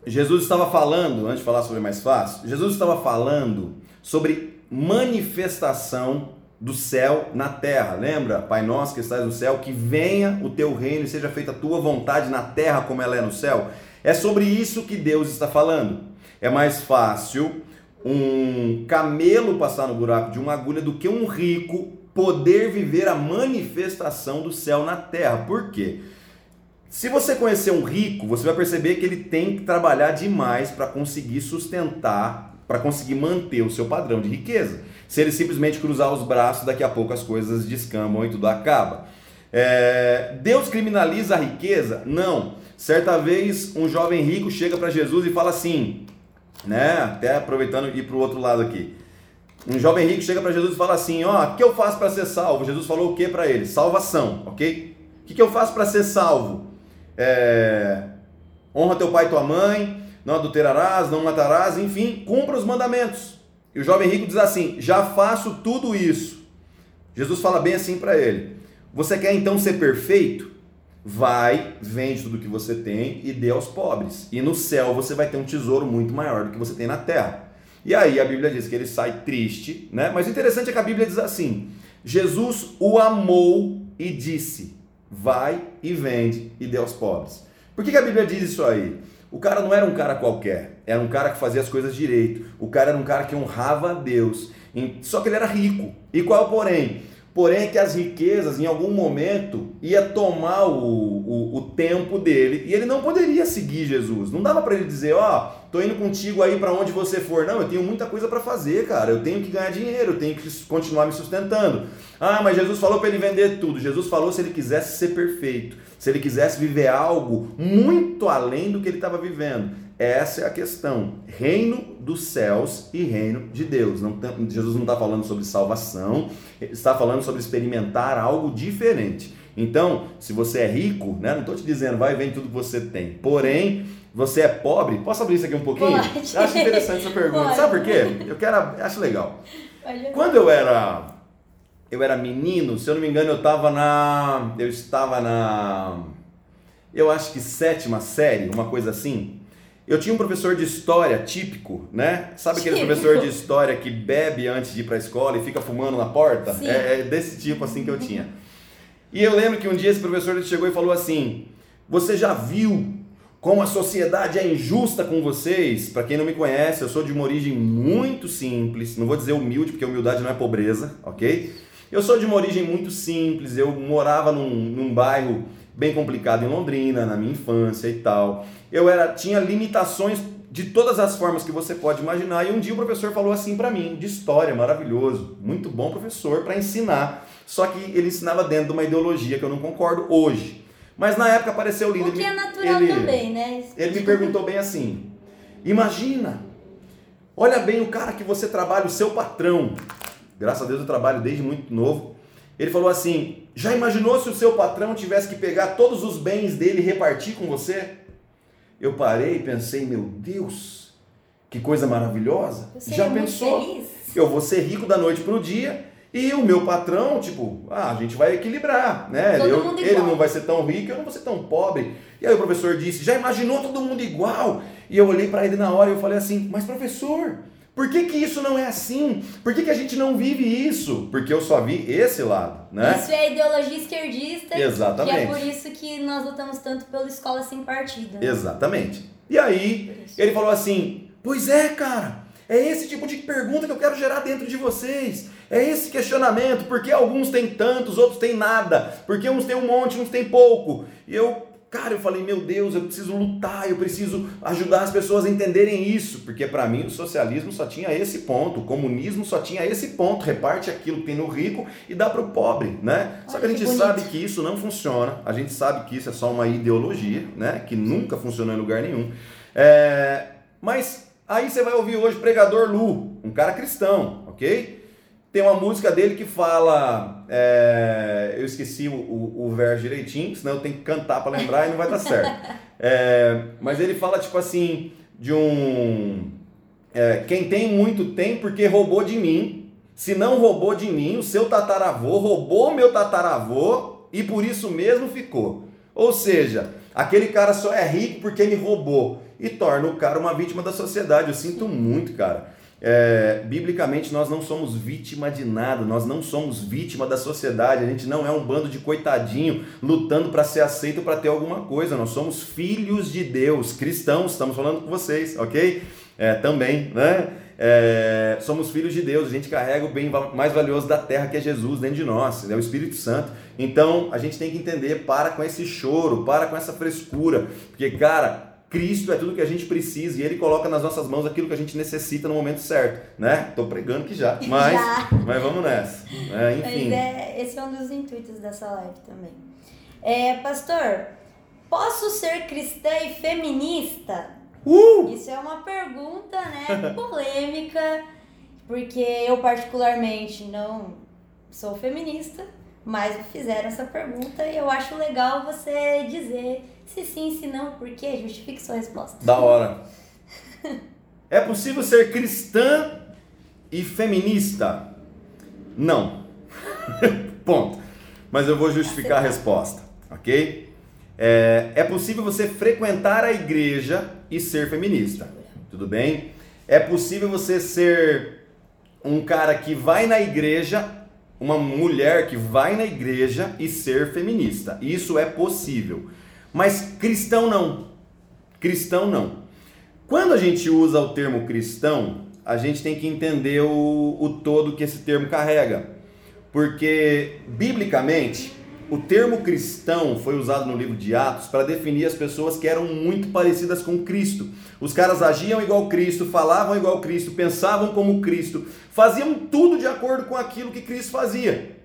Jesus estava falando, antes de falar sobre mais fácil, Jesus estava falando sobre manifestação do céu na terra. Lembra? Pai nosso que estás no céu, que venha o teu reino e seja feita a tua vontade na terra como ela é no céu. É sobre isso que Deus está falando. É mais fácil um camelo passar no buraco de uma agulha do que um rico poder viver a manifestação do céu na terra. Por quê? Se você conhecer um rico, você vai perceber que ele tem que trabalhar demais para conseguir sustentar, para conseguir manter o seu padrão de riqueza. Se ele simplesmente cruzar os braços, daqui a pouco as coisas descambam e tudo acaba. É... Deus criminaliza a riqueza? Não. Certa vez um jovem rico chega para Jesus e fala assim, né? Até aproveitando ir para o outro lado aqui. Um jovem rico chega para Jesus e fala assim: Ó, o que eu faço para ser salvo? Jesus falou o que para ele? Salvação, ok? O que, que eu faço para ser salvo? é, honra teu pai e tua mãe, não adulterarás, não matarás, enfim, cumpra os mandamentos. E o jovem rico diz assim: já faço tudo isso. Jesus fala bem assim para ele: Você quer então ser perfeito? Vai, vende tudo que você tem e dê aos pobres. E no céu você vai ter um tesouro muito maior do que você tem na terra. E aí a Bíblia diz que ele sai triste, né? Mas o interessante é que a Bíblia diz assim: Jesus o amou e disse: vai e vende e dê aos pobres. Por que, que a Bíblia diz isso aí? O cara não era um cara qualquer, era um cara que fazia as coisas direito. O cara era um cara que honrava a Deus. Só que ele era rico. E qual porém? Porém, é que as riquezas, em algum momento, ia tomar o, o, o tempo dele e ele não poderia seguir Jesus. Não dava para ele dizer, ó, oh, tô indo contigo aí para onde você for. Não, eu tenho muita coisa para fazer, cara. Eu tenho que ganhar dinheiro, eu tenho que continuar me sustentando. Ah, mas Jesus falou para ele vender tudo. Jesus falou se ele quisesse ser perfeito, se ele quisesse viver algo muito além do que ele estava vivendo. Essa é a questão. Reino dos céus e reino de Deus. Não, Jesus não está falando sobre salvação, está falando sobre experimentar algo diferente. Então, se você é rico, né, não estou te dizendo vai e vem tudo que você tem. Porém, você é pobre. Posso abrir isso aqui um pouquinho? Pode. Acho interessante essa pergunta. Pode. Sabe por quê? Eu quero, acho legal. Quando eu era eu era menino, se eu não me engano, eu estava na eu estava na eu acho que sétima série, uma coisa assim. Eu tinha um professor de história típico, né? Sabe aquele típico. professor de história que bebe antes de ir para a escola e fica fumando na porta? É, é, desse tipo assim que eu tinha. E eu lembro que um dia esse professor chegou e falou assim: Você já viu como a sociedade é injusta com vocês? Para quem não me conhece, eu sou de uma origem muito simples, não vou dizer humilde, porque humildade não é pobreza, ok? Eu sou de uma origem muito simples, eu morava num, num bairro bem complicado em Londrina, na minha infância e tal. Eu era tinha limitações de todas as formas que você pode imaginar. E um dia o professor falou assim para mim, de história, maravilhoso, muito bom professor para ensinar. Só que ele ensinava dentro de uma ideologia que eu não concordo hoje. Mas na época apareceu o líder. O que é natural ele, também, né? Ele me perguntou bem assim: Imagina, olha bem o cara que você trabalha, o seu patrão. Graças a Deus eu trabalho desde muito novo. Ele falou assim: Já imaginou se o seu patrão tivesse que pegar todos os bens dele e repartir com você? Eu parei e pensei: Meu Deus, que coisa maravilhosa. Você Já é pensou? Eu vou ser rico da noite para o dia e o meu patrão, tipo, ah, a gente vai equilibrar, né? Eu, ele não vai ser tão rico, eu não vou ser tão pobre. E aí o professor disse: Já imaginou todo mundo igual? E eu olhei para ele na hora e eu falei assim: Mas professor, por que, que isso não é assim? Por que, que a gente não vive isso? Porque eu só vi esse lado, né? Isso é ideologia esquerdista. Exatamente. Que é por isso que nós lutamos tanto pela escola sem partido. Né? Exatamente. E aí, ele falou assim: Pois é, cara, É esse tipo de pergunta que eu quero gerar dentro de vocês. É esse questionamento, por que alguns têm tantos, outros têm nada? Porque uns têm um monte, uns têm pouco. E eu Cara, eu falei, meu Deus, eu preciso lutar, eu preciso ajudar as pessoas a entenderem isso, porque para mim o socialismo só tinha esse ponto, o comunismo só tinha esse ponto, reparte aquilo que tem no rico e dá para o pobre, né? Só que a gente sabe que isso não funciona, a gente sabe que isso é só uma ideologia, né? Que nunca funcionou em lugar nenhum. É... Mas aí você vai ouvir hoje pregador Lu, um cara cristão, ok? Tem uma música dele que fala. É, eu esqueci o, o, o, verso direitinho, senão eu tenho que cantar para lembrar e não vai dar certo. É, mas ele fala tipo assim: de um. É, quem tem muito tem porque roubou de mim. Se não roubou de mim, o seu tataravô roubou meu tataravô e por isso mesmo ficou. Ou seja, aquele cara só é rico porque me roubou e torna o cara uma vítima da sociedade. Eu sinto muito, cara. É, biblicamente, nós não somos vítima de nada, nós não somos vítima da sociedade, a gente não é um bando de coitadinho lutando para ser aceito para ter alguma coisa, nós somos filhos de Deus, cristãos, estamos falando com vocês, ok? É, também, né? É, somos filhos de Deus, a gente carrega o bem mais valioso da terra que é Jesus dentro de nós, é o Espírito Santo. Então a gente tem que entender, para com esse choro, para com essa frescura, porque, cara, Cristo é tudo que a gente precisa e Ele coloca nas nossas mãos aquilo que a gente necessita no momento certo, né? Tô pregando que já, mas, já. mas vamos nessa. É, enfim. É, esse é um dos intuitos dessa live também. É, pastor, posso ser cristã e feminista? Uh! Isso é uma pergunta, né, polêmica, porque eu particularmente não sou feminista, mas me fizeram essa pergunta e eu acho legal você dizer se sim, se não, por quê? Justifique sua resposta. Da hora. é possível ser cristã e feminista? Não. Ponto. Mas eu vou justificar a resposta, ok? É, é possível você frequentar a igreja e ser feminista, tudo bem? É possível você ser um cara que vai na igreja, uma mulher que vai na igreja e ser feminista. Isso é possível. Mas cristão não. Cristão não. Quando a gente usa o termo cristão, a gente tem que entender o, o todo que esse termo carrega. Porque, biblicamente, o termo cristão foi usado no livro de Atos para definir as pessoas que eram muito parecidas com Cristo. Os caras agiam igual Cristo, falavam igual Cristo, pensavam como Cristo, faziam tudo de acordo com aquilo que Cristo fazia.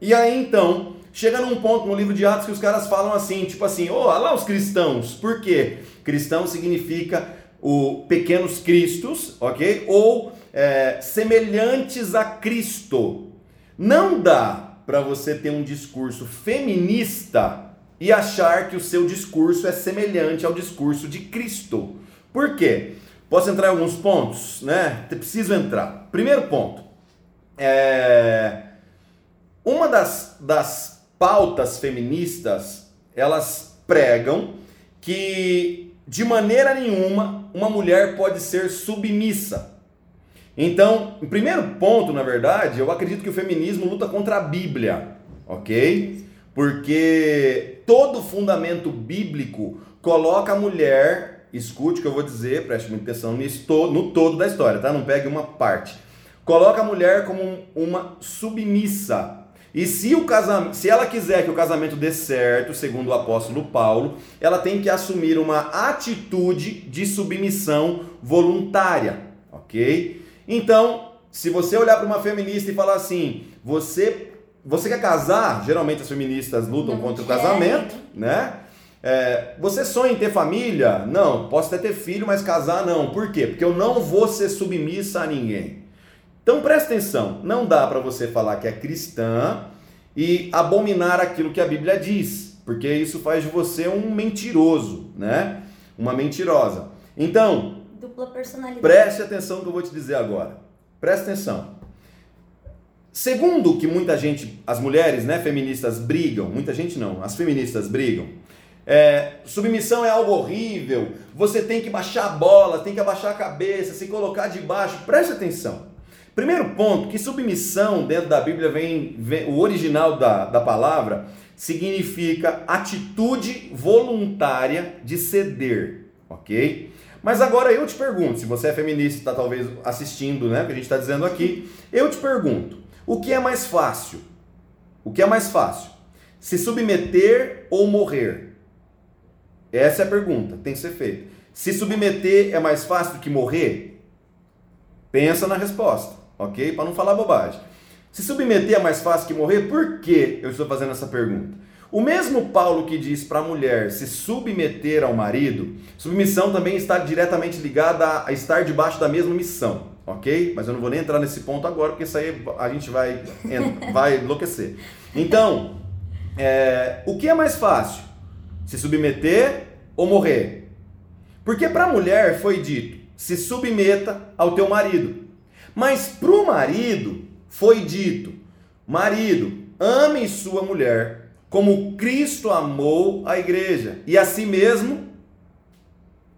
E aí então, Chega num ponto no livro de Atos que os caras falam assim, tipo assim, olha lá os cristãos. Por quê? Cristão significa o pequenos cristos, ok? Ou é, semelhantes a Cristo. Não dá para você ter um discurso feminista e achar que o seu discurso é semelhante ao discurso de Cristo. Por quê? Posso entrar em alguns pontos, né? Preciso entrar. Primeiro ponto. É... Uma das, das pautas feministas, elas pregam que de maneira nenhuma uma mulher pode ser submissa. Então, em primeiro ponto, na verdade, eu acredito que o feminismo luta contra a Bíblia, ok? Porque todo fundamento bíblico coloca a mulher, escute o que eu vou dizer, preste muita atenção nisso, no todo da história, tá? Não pegue uma parte. Coloca a mulher como uma submissa, e se, o casamento, se ela quiser que o casamento dê certo, segundo o apóstolo Paulo, ela tem que assumir uma atitude de submissão voluntária, ok? Então, se você olhar para uma feminista e falar assim, você, você quer casar? Geralmente as feministas lutam Não contra quer. o casamento, né? É, você sonha em ter família? Não, posso até ter filho, mas casar não. Por quê? Porque eu não vou ser submissa a ninguém. Então presta atenção, não dá para você falar que é cristã e abominar aquilo que a Bíblia diz, porque isso faz de você um mentiroso, né? Uma mentirosa. Então, dupla personalidade. Preste atenção no que eu vou te dizer agora. Presta atenção. Segundo que muita gente, as mulheres, né, feministas brigam, muita gente não, as feministas brigam. É, submissão é algo horrível. Você tem que baixar a bola, tem que abaixar a cabeça, se colocar de baixo. Preste atenção. Primeiro ponto, que submissão dentro da Bíblia vem, vem o original da, da palavra significa atitude voluntária de ceder, ok? Mas agora eu te pergunto, se você é feminista e está talvez assistindo, né, o que a gente está dizendo aqui, eu te pergunto, o que é mais fácil? O que é mais fácil? Se submeter ou morrer? Essa é a pergunta, tem que ser feita. Se submeter é mais fácil do que morrer? Pensa na resposta, ok? Para não falar bobagem. Se submeter é mais fácil que morrer, por que eu estou fazendo essa pergunta? O mesmo Paulo que diz para a mulher se submeter ao marido, submissão também está diretamente ligada a estar debaixo da mesma missão, ok? Mas eu não vou nem entrar nesse ponto agora, porque isso aí a gente vai, vai enlouquecer. Então, é, o que é mais fácil? Se submeter ou morrer? Porque para a mulher foi dito: se submeta ao teu marido. Mas para o marido foi dito: marido, ame sua mulher como Cristo amou a igreja e a si mesmo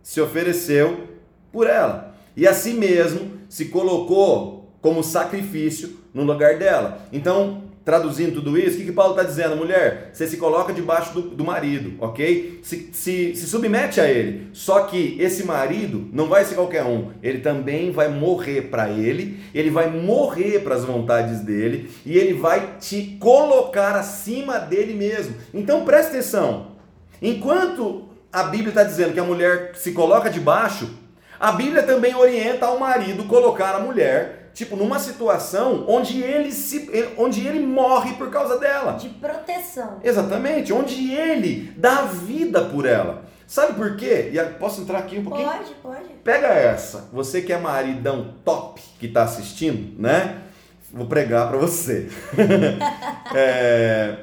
se ofereceu por ela. E a si mesmo se colocou como sacrifício no lugar dela. Então, traduzindo tudo isso, o que, que Paulo está dizendo? Mulher, você se coloca debaixo do, do marido, ok? Se, se, se submete a ele. Só que esse marido não vai ser qualquer um. Ele também vai morrer para ele, ele vai morrer para as vontades dele e ele vai te colocar acima dele mesmo. Então presta atenção. Enquanto a Bíblia está dizendo que a mulher se coloca debaixo, a Bíblia também orienta ao marido colocar a mulher tipo, numa situação onde ele se onde ele morre por causa dela. De proteção. Exatamente, onde ele dá vida por ela. Sabe por quê? E posso entrar aqui um pouquinho? Pode, pode. Pega essa. Você que é maridão top que está assistindo, né? Vou pregar para você. é...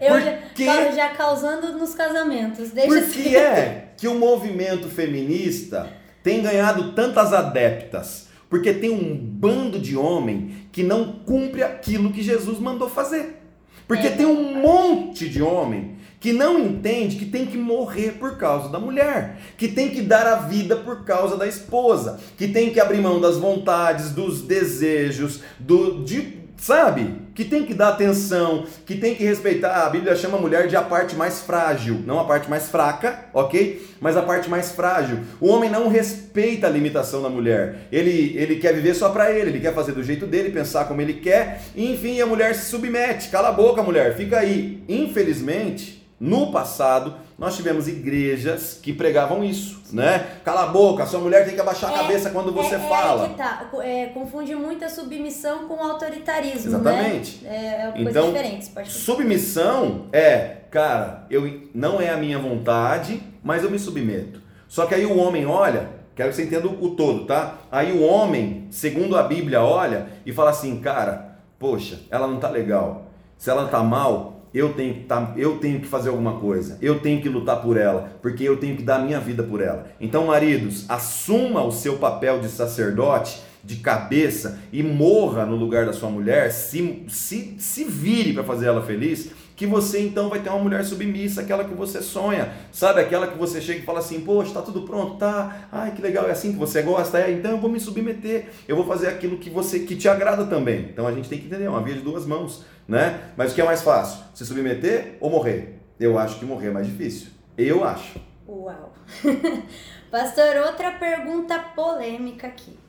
Eu porque... já, já causando nos casamentos. Deixa Por que é que o movimento feminista tem ganhado tantas adeptas? Porque tem um bando de homem que não cumpre aquilo que Jesus mandou fazer. Porque é. tem um monte de homem que não entende que tem que morrer por causa da mulher, que tem que dar a vida por causa da esposa, que tem que abrir mão das vontades, dos desejos, do de sabe? Que tem que dar atenção, que tem que respeitar. A Bíblia chama a mulher de a parte mais frágil, não a parte mais fraca, ok? Mas a parte mais frágil. O homem não respeita a limitação da mulher. Ele, ele quer viver só para ele, ele quer fazer do jeito dele, pensar como ele quer. E, enfim, a mulher se submete. Cala a boca, mulher, fica aí. Infelizmente, no passado, nós tivemos igrejas que pregavam isso, né? Cala a boca, sua mulher tem que abaixar é, a cabeça quando você é, fala. É que tá. É, confunde muito a submissão com o autoritarismo, Exatamente. né? É, é coisa então, diferente. submissão é, cara, eu não é a minha vontade, mas eu me submeto. Só que aí o homem olha, quero que você entenda o todo, tá? Aí o homem, segundo a Bíblia, olha e fala assim, cara, poxa, ela não tá legal. Se ela tá mal, eu tenho, que tá, eu tenho que fazer alguma coisa, eu tenho que lutar por ela, porque eu tenho que dar minha vida por ela. Então, maridos, assuma o seu papel de sacerdote, de cabeça e morra no lugar da sua mulher, se, se, se vire para fazer ela feliz, que você então vai ter uma mulher submissa, aquela que você sonha, sabe? Aquela que você chega e fala assim, poxa, tá tudo pronto, tá? Ai, que legal, é assim que você gosta, é, então eu vou me submeter, eu vou fazer aquilo que você que te agrada também. Então a gente tem que entender, é uma via de duas mãos, né? Mas o que é mais fácil? Se submeter ou morrer? Eu acho que morrer é mais difícil. Eu acho. Uau. Pastor, outra pergunta polêmica aqui.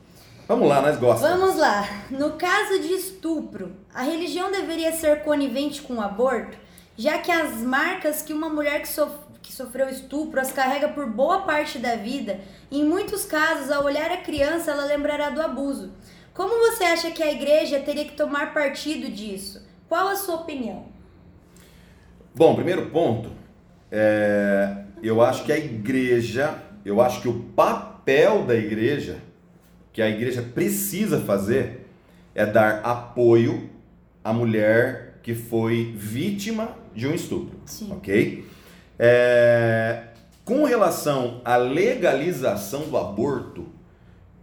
Vamos lá, nós gostamos. Vamos lá. No caso de estupro, a religião deveria ser conivente com o aborto, já que as marcas que uma mulher que, sof que sofreu estupro as carrega por boa parte da vida, em muitos casos, ao olhar a criança, ela lembrará do abuso. Como você acha que a igreja teria que tomar partido disso? Qual a sua opinião? Bom, primeiro ponto, é, eu acho que a igreja, eu acho que o papel da igreja que a igreja precisa fazer é dar apoio à mulher que foi vítima de um estupro, Sim. ok? É, com relação à legalização do aborto,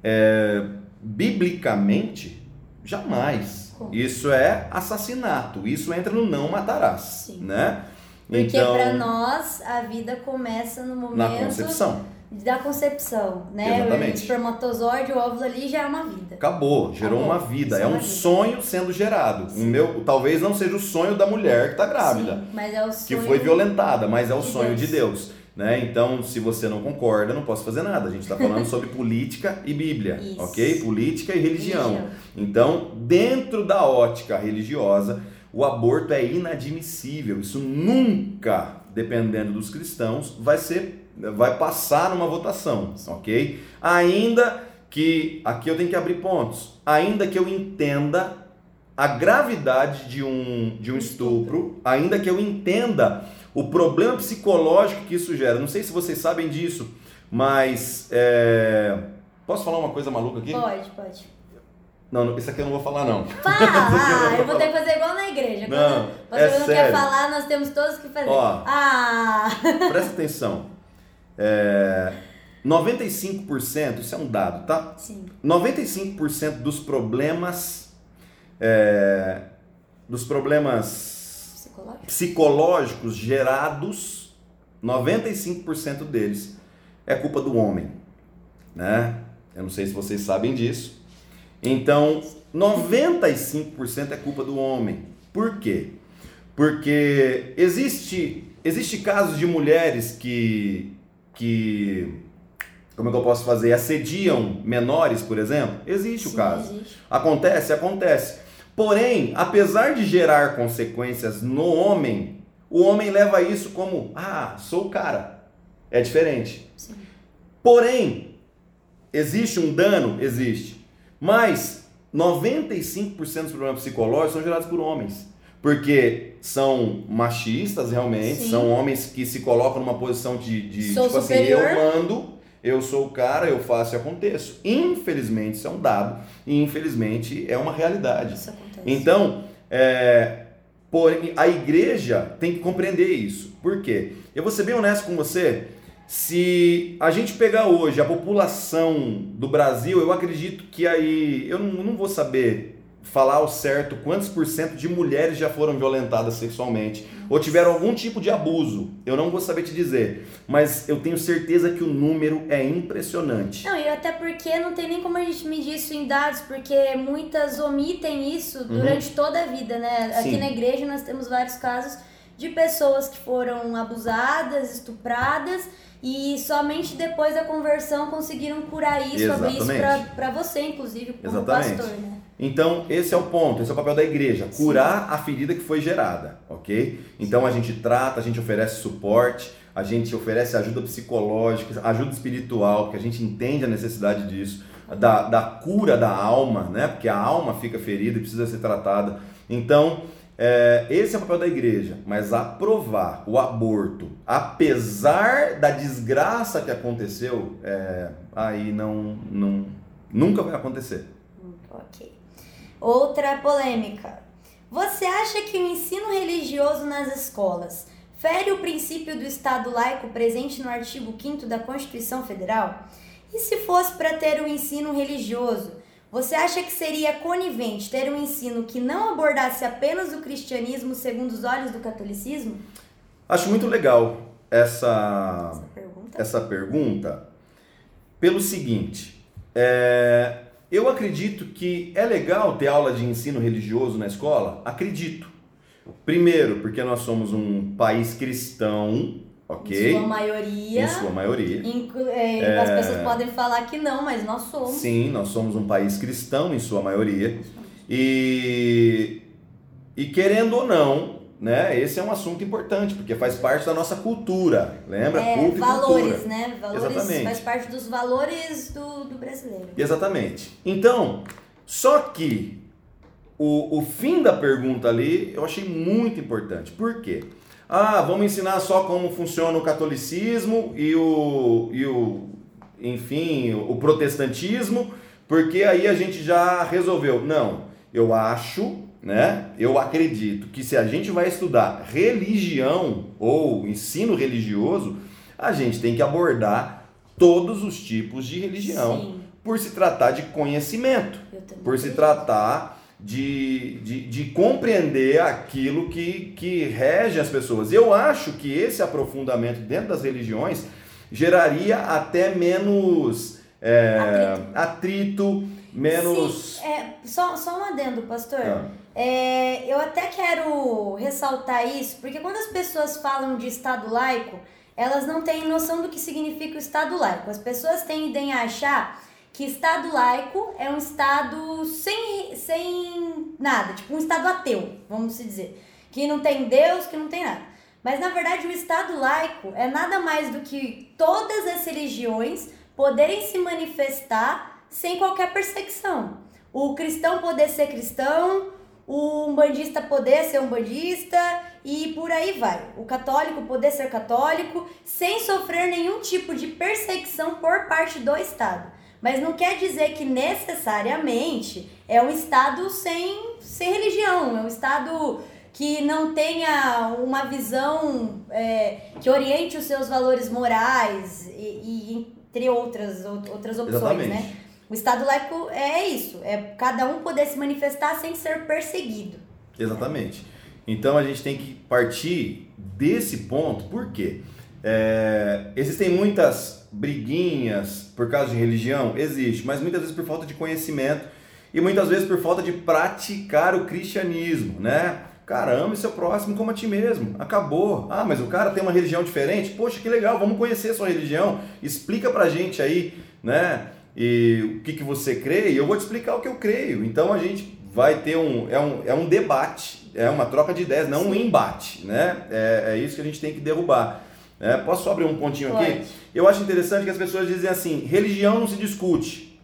é, biblicamente, jamais. Isso é assassinato. Isso entra no não matarás, Sim. né? Porque então, para nós a vida começa no momento na concepção da concepção, né? Exatamente. O espermatozoide, o óvulo ali já é uma vida. Acabou, gerou Acabou. uma vida. é, é um vida. sonho sendo gerado. O meu, talvez não seja o sonho da mulher que está grávida, Sim, mas é o sonho que foi violentada, mas é o de sonho Deus. de Deus. Né? Então, se você não concorda, não posso fazer nada. A gente está falando sobre política e Bíblia, Isso. ok? Política e religião. Religião. Então, dentro da ótica religiosa, o aborto é inadmissível. Isso nunca, dependendo dos cristãos, vai ser, vai passar numa votação, ok? Ainda que aqui eu tenho que abrir pontos. Ainda que eu entenda a gravidade de um, de um estupro, ainda que eu entenda o problema psicológico que isso gera. Não sei se vocês sabem disso, mas é, posso falar uma coisa maluca aqui? Pode, pode. Não, não, isso aqui eu não vou falar não. Fala! eu vou ter que fazer igual na igreja. Não, Quando o é não quer sério. falar, nós temos todos que fazer. Ó. Ah! Presta atenção. É, 95%, isso é um dado, tá? Sim. 95% dos problemas é, dos problemas Psicológico? psicológicos gerados, 95% deles é culpa do homem, né? Eu não sei se vocês sabem disso. Então, 95% é culpa do homem. Por quê? Porque existe existe casos de mulheres que que como é que eu posso fazer? Assediam menores, por exemplo? Existe o Sim, caso. existe. Acontece? Acontece. Porém, apesar de gerar consequências no homem, o homem leva isso como: ah, sou o cara. É diferente. Sim. Porém, existe um dano? Existe. Mas 95% dos problemas psicológicos são gerados por homens. Porque são machistas realmente, Sim. são homens que se colocam numa posição de, de Sou tipo superior. assim, eu mando, eu sou o cara, eu faço e aconteço. Infelizmente, isso é um dado e infelizmente é uma realidade. Isso acontece. Então, é, porém, a igreja tem que compreender isso. Por quê? Eu vou ser bem honesto com você. Se a gente pegar hoje a população do Brasil, eu acredito que aí. Eu não, não vou saber falar ao certo quantos por cento de mulheres já foram violentadas sexualmente ou tiveram algum tipo de abuso. Eu não vou saber te dizer, mas eu tenho certeza que o número é impressionante. Não, e até porque não tem nem como a gente medir isso em dados, porque muitas omitem isso durante toda a vida, né? Aqui Uhum. Sim. na igreja nós temos vários casos de pessoas que foram abusadas, estupradas e somente depois da conversão conseguiram curar isso, abrir isso Exatamente. pra você, inclusive, como Exatamente. pastor, né? Então, esse é o ponto, esse é o papel da igreja, curar a ferida que foi gerada, ok? Então a gente trata, a gente oferece suporte, a gente oferece ajuda psicológica, ajuda espiritual, porque a gente entende a necessidade disso, da, da cura da alma, né? Porque a alma fica ferida e precisa ser tratada. Então, é, esse é o papel da igreja, mas aprovar o aborto, apesar da desgraça que aconteceu, é, aí não, não, nunca vai acontecer. Ok. Outra polêmica. Você acha que o ensino religioso nas escolas fere o princípio do Estado laico presente no artigo 5 da Constituição Federal? E se fosse para ter um ensino religioso, você acha que seria conivente ter um ensino que não abordasse apenas o cristianismo segundo os olhos do catolicismo? Acho muito legal essa, Essa pergunta. essa pergunta pelo seguinte: é, eu acredito que é legal ter aula de ensino religioso na escola? Acredito. Primeiro, porque nós somos um país cristão, ok? Em sua maioria. Em sua maioria. é, As pessoas podem falar que não, mas nós somos. Sim, nós somos um país cristão em sua maioria. E, e querendo ou não, né, esse é um assunto importante, porque faz parte da nossa cultura. Lembra? É, Culto valores, cultura. né? Valores Exatamente. faz parte dos valores do, do brasileiro. Exatamente. Então, só que o, o fim da pergunta ali eu achei muito importante. Por quê? Ah, vamos ensinar só como funciona o catolicismo e o, e o enfim, o protestantismo, porque aí a gente já resolveu. Não, eu acho, né? Eu acredito que se a gente vai estudar religião ou ensino religioso, a gente tem que abordar todos os tipos de religião Sim, por se tratar de conhecimento, por se tratar de, de, de compreender aquilo que, que rege as pessoas. Eu acho que esse aprofundamento dentro das religiões geraria até menos é, atrito. menos. Sim, é, só, só um adendo, pastor. Ah, É, eu até quero ressaltar isso, porque quando as pessoas falam de Estado laico, elas não têm noção do que significa o Estado laico. As pessoas tendem a achar que Estado laico é um Estado sem, sem nada, tipo um Estado ateu, vamos dizer. Que não tem Deus, que não tem nada. Mas na verdade o Estado laico é nada mais do que todas as religiões poderem se manifestar sem qualquer perseguição. O cristão poder ser cristão, o umbandista poder ser umbandista e por aí vai. O católico poder ser católico sem sofrer nenhum tipo de perseguição por parte do Estado. Mas não quer dizer que necessariamente é um Estado sem, sem religião, é um Estado que não tenha uma visão é, que oriente os seus valores morais e, e entre outras, outras opções, Exatamente. né? O Estado laico é isso, é cada um poder se manifestar sem ser perseguido. Exatamente. Então a gente tem que partir desse ponto, por quê? É, existem muitas briguinhas por causa de religião? Existe, mas muitas vezes por falta de conhecimento e muitas vezes por falta de praticar o cristianismo, né? Cara, ame seu próximo como a ti mesmo. Acabou. Ah, mas o cara tem uma religião diferente? Poxa, que legal, vamos conhecer a sua religião. Explica pra gente aí, né? e o que, que você crê, e eu vou te explicar o que eu creio. Então a gente vai ter um é, um. é um debate, é uma troca de ideias, não um embate. Né? É, é isso que a gente tem que derrubar. É, posso só abrir um pontinho Pode. aqui? Eu acho interessante que as pessoas dizem assim: religião não se discute,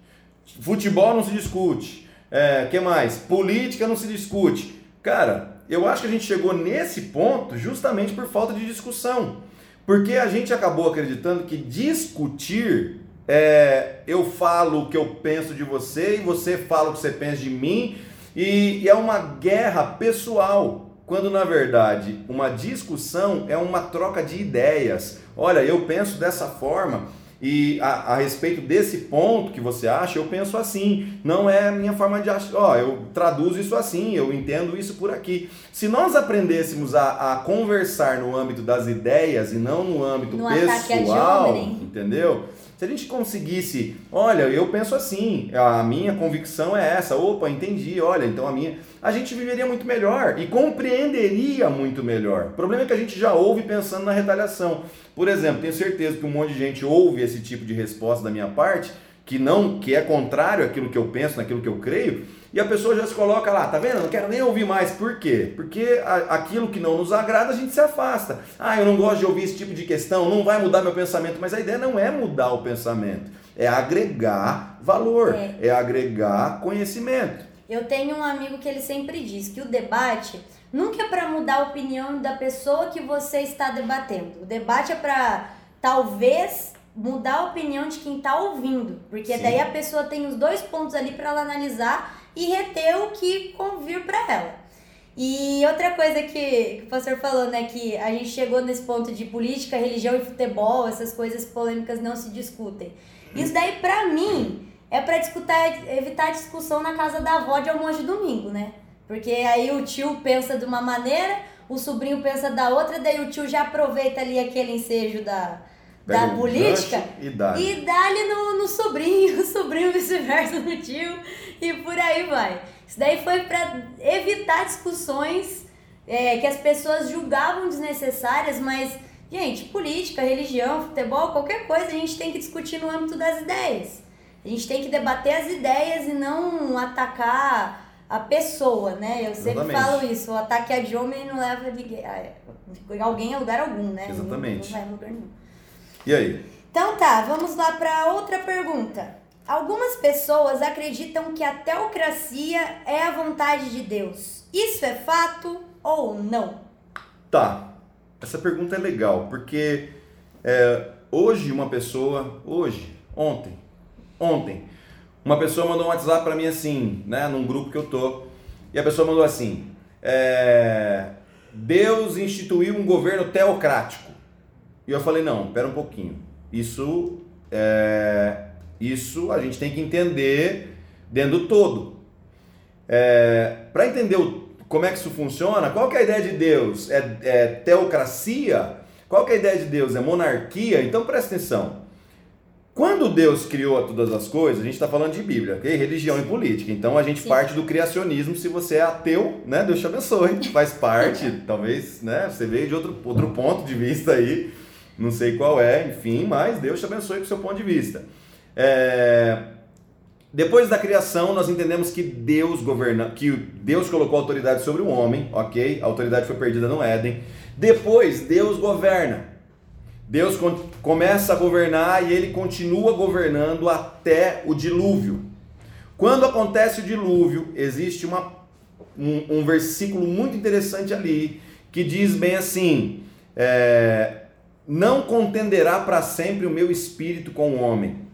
futebol não se discute, é, que mais? Política não se discute. Cara, eu acho que a gente chegou nesse ponto justamente por falta de discussão. Porque a gente acabou acreditando que discutir é, eu falo o que eu penso de você e você fala o que você pensa de mim, e, e é uma guerra pessoal, quando na verdade uma discussão é uma troca de ideias. Olha, eu penso dessa forma. E a, a, respeito desse ponto que você acha, eu penso assim. Não é a minha forma de achar. Ó, eu traduzo isso assim, eu entendo isso por aqui. Se nós aprendêssemos a, a conversar no âmbito das ideias e não no âmbito no pessoal, entendeu? Se a gente conseguisse, olha, eu penso assim, a minha convicção é essa, opa, entendi, olha, então a minha. A gente viveria muito melhor e compreenderia muito melhor. O problema é que a gente já ouve pensando na retaliação. Por exemplo, tenho certeza que um monte de gente ouve esse tipo de resposta da minha parte, que não, que é contrário àquilo que eu penso, naquilo que eu creio, e a pessoa já se coloca lá, tá vendo? Não quero nem ouvir mais. Por quê? Porque aquilo que não nos agrada, a gente se afasta. Ah, eu não gosto de ouvir esse tipo de questão, não vai mudar meu pensamento. Mas a ideia não é mudar o pensamento, é agregar valor, é, é agregar conhecimento. Eu tenho um amigo que ele sempre diz que o debate nunca é para mudar a opinião da pessoa que você está debatendo. O debate é para talvez mudar a opinião de quem está ouvindo, porque Sim. daí a pessoa tem os dois pontos ali para ela analisar e reter o que convir para ela. E outra coisa que, que, o pastor falou, né, que a gente chegou nesse ponto de política, religião e futebol, essas coisas polêmicas não se discutem. Isso daí, pra mim, é para evitar discussão na casa da avó de almoço de domingo, né? Porque aí o tio pensa de uma maneira, o sobrinho pensa da outra, daí o tio já aproveita ali aquele ensejo da, da política e dá-lhe dá no, no sobrinho, o sobrinho vice-versa no tio e por aí vai. Isso daí foi para evitar discussões é, que as pessoas julgavam desnecessárias, mas, gente, política, religião, futebol, qualquer coisa a gente tem que discutir no âmbito das ideias. A gente tem que debater as ideias e não atacar a pessoa, né? Eu sempre Exatamente. falo isso, o ataque a homem não leva ninguém, alguém a lugar algum, né? Exatamente. Não, não vai a lugar nenhum. E aí? Então tá, vamos lá para outra pergunta. Algumas pessoas acreditam que a teocracia é a vontade de Deus. Isso é fato ou não? Tá. Essa pergunta é legal, porque é, hoje uma pessoa, hoje, ontem, ontem, uma pessoa mandou um WhatsApp para mim assim, né, num grupo que eu tô, e a pessoa mandou assim: é, Deus instituiu um governo teocrático. E eu falei, não, pera um pouquinho. Isso é, isso a gente tem que entender dentro do todo. É, Para entender o, como é que isso funciona, qual que é a ideia de Deus? É, é teocracia? Qual que é a ideia de Deus? É monarquia? Então presta atenção. Quando Deus criou todas as coisas, a gente está falando de Bíblia, ok? Religião e política. Então a gente Sim. parte do criacionismo. Se você é ateu, né? Deus te abençoe. Faz parte, talvez, né? Você veio de outro, outro ponto de vista aí não sei qual é, enfim, mas Deus te abençoe com o seu ponto de vista. É... Depois da criação, nós entendemos que Deus governa, que Deus colocou autoridade sobre o homem, ok? A autoridade foi perdida no Éden. Depois, Deus governa. Deus começa a governar e ele continua governando até o dilúvio. Quando acontece o dilúvio, existe uma, um, um versículo muito interessante ali que diz bem assim: é, Não contenderá para sempre o meu espírito com o homem.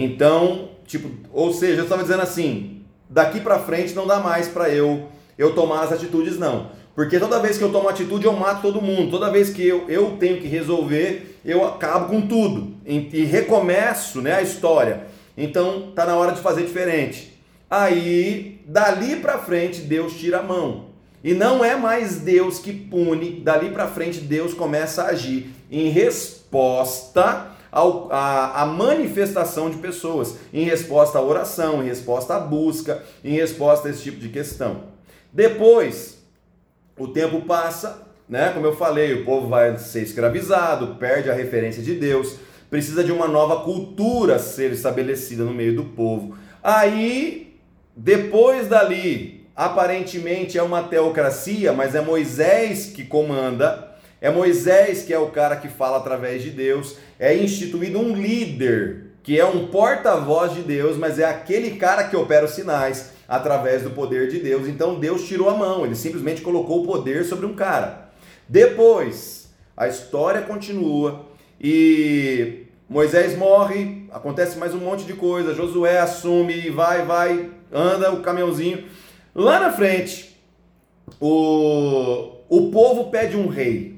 Então, tipo, ou seja, eu estava dizendo assim: daqui para frente não dá mais para eu eu tomar as atitudes não. Porque toda vez que eu tomo atitude, eu mato todo mundo. Toda vez que eu, eu tenho que resolver, eu acabo com tudo. E, e recomeço né, a história. Então, tá na hora de fazer diferente. Aí, dali para frente, Deus tira a mão. E não é mais Deus que pune, dali para frente Deus começa a agir em resposta ao, a, a, manifestação de pessoas, em resposta à oração, em resposta à busca, em resposta a esse tipo de questão. Depois, o tempo passa, né? Como eu falei, o povo vai ser escravizado, perde a referência de Deus, precisa de uma nova cultura ser estabelecida no meio do povo. Aí, depois dali, aparentemente é uma teocracia, mas é Moisés que comanda, é Moisés que é o cara que fala através de Deus, é instituído um líder que é um porta-voz de Deus, mas é aquele cara que opera os sinais através do poder de Deus. Então Deus tirou a mão, ele simplesmente colocou o poder sobre um cara. Depois, a história continua e Moisés morre, acontece mais um monte de coisa, Josué assume, vai, vai, anda o caminhãozinho. Lá na frente, o, o povo pede um rei.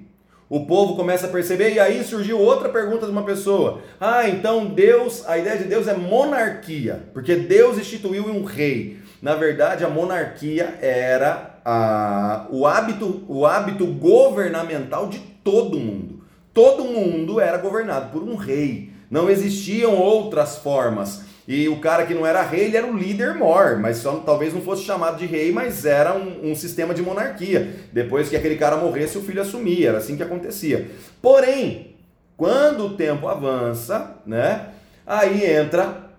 O povo começa a perceber, e aí surgiu outra pergunta de uma pessoa. Ah, então Deus, a ideia de Deus é monarquia, porque Deus instituiu um rei. Na verdade, a monarquia era a, o, hábito, o hábito governamental de todo mundo. Todo mundo era governado por um rei. Não existiam outras formas. E o cara que não era rei, ele era o líder mor, mas só, talvez não fosse chamado de rei, mas era um, um, sistema de monarquia. Depois que aquele cara morresse, o filho assumia, era assim que acontecia. Porém, quando o tempo avança, né, aí entra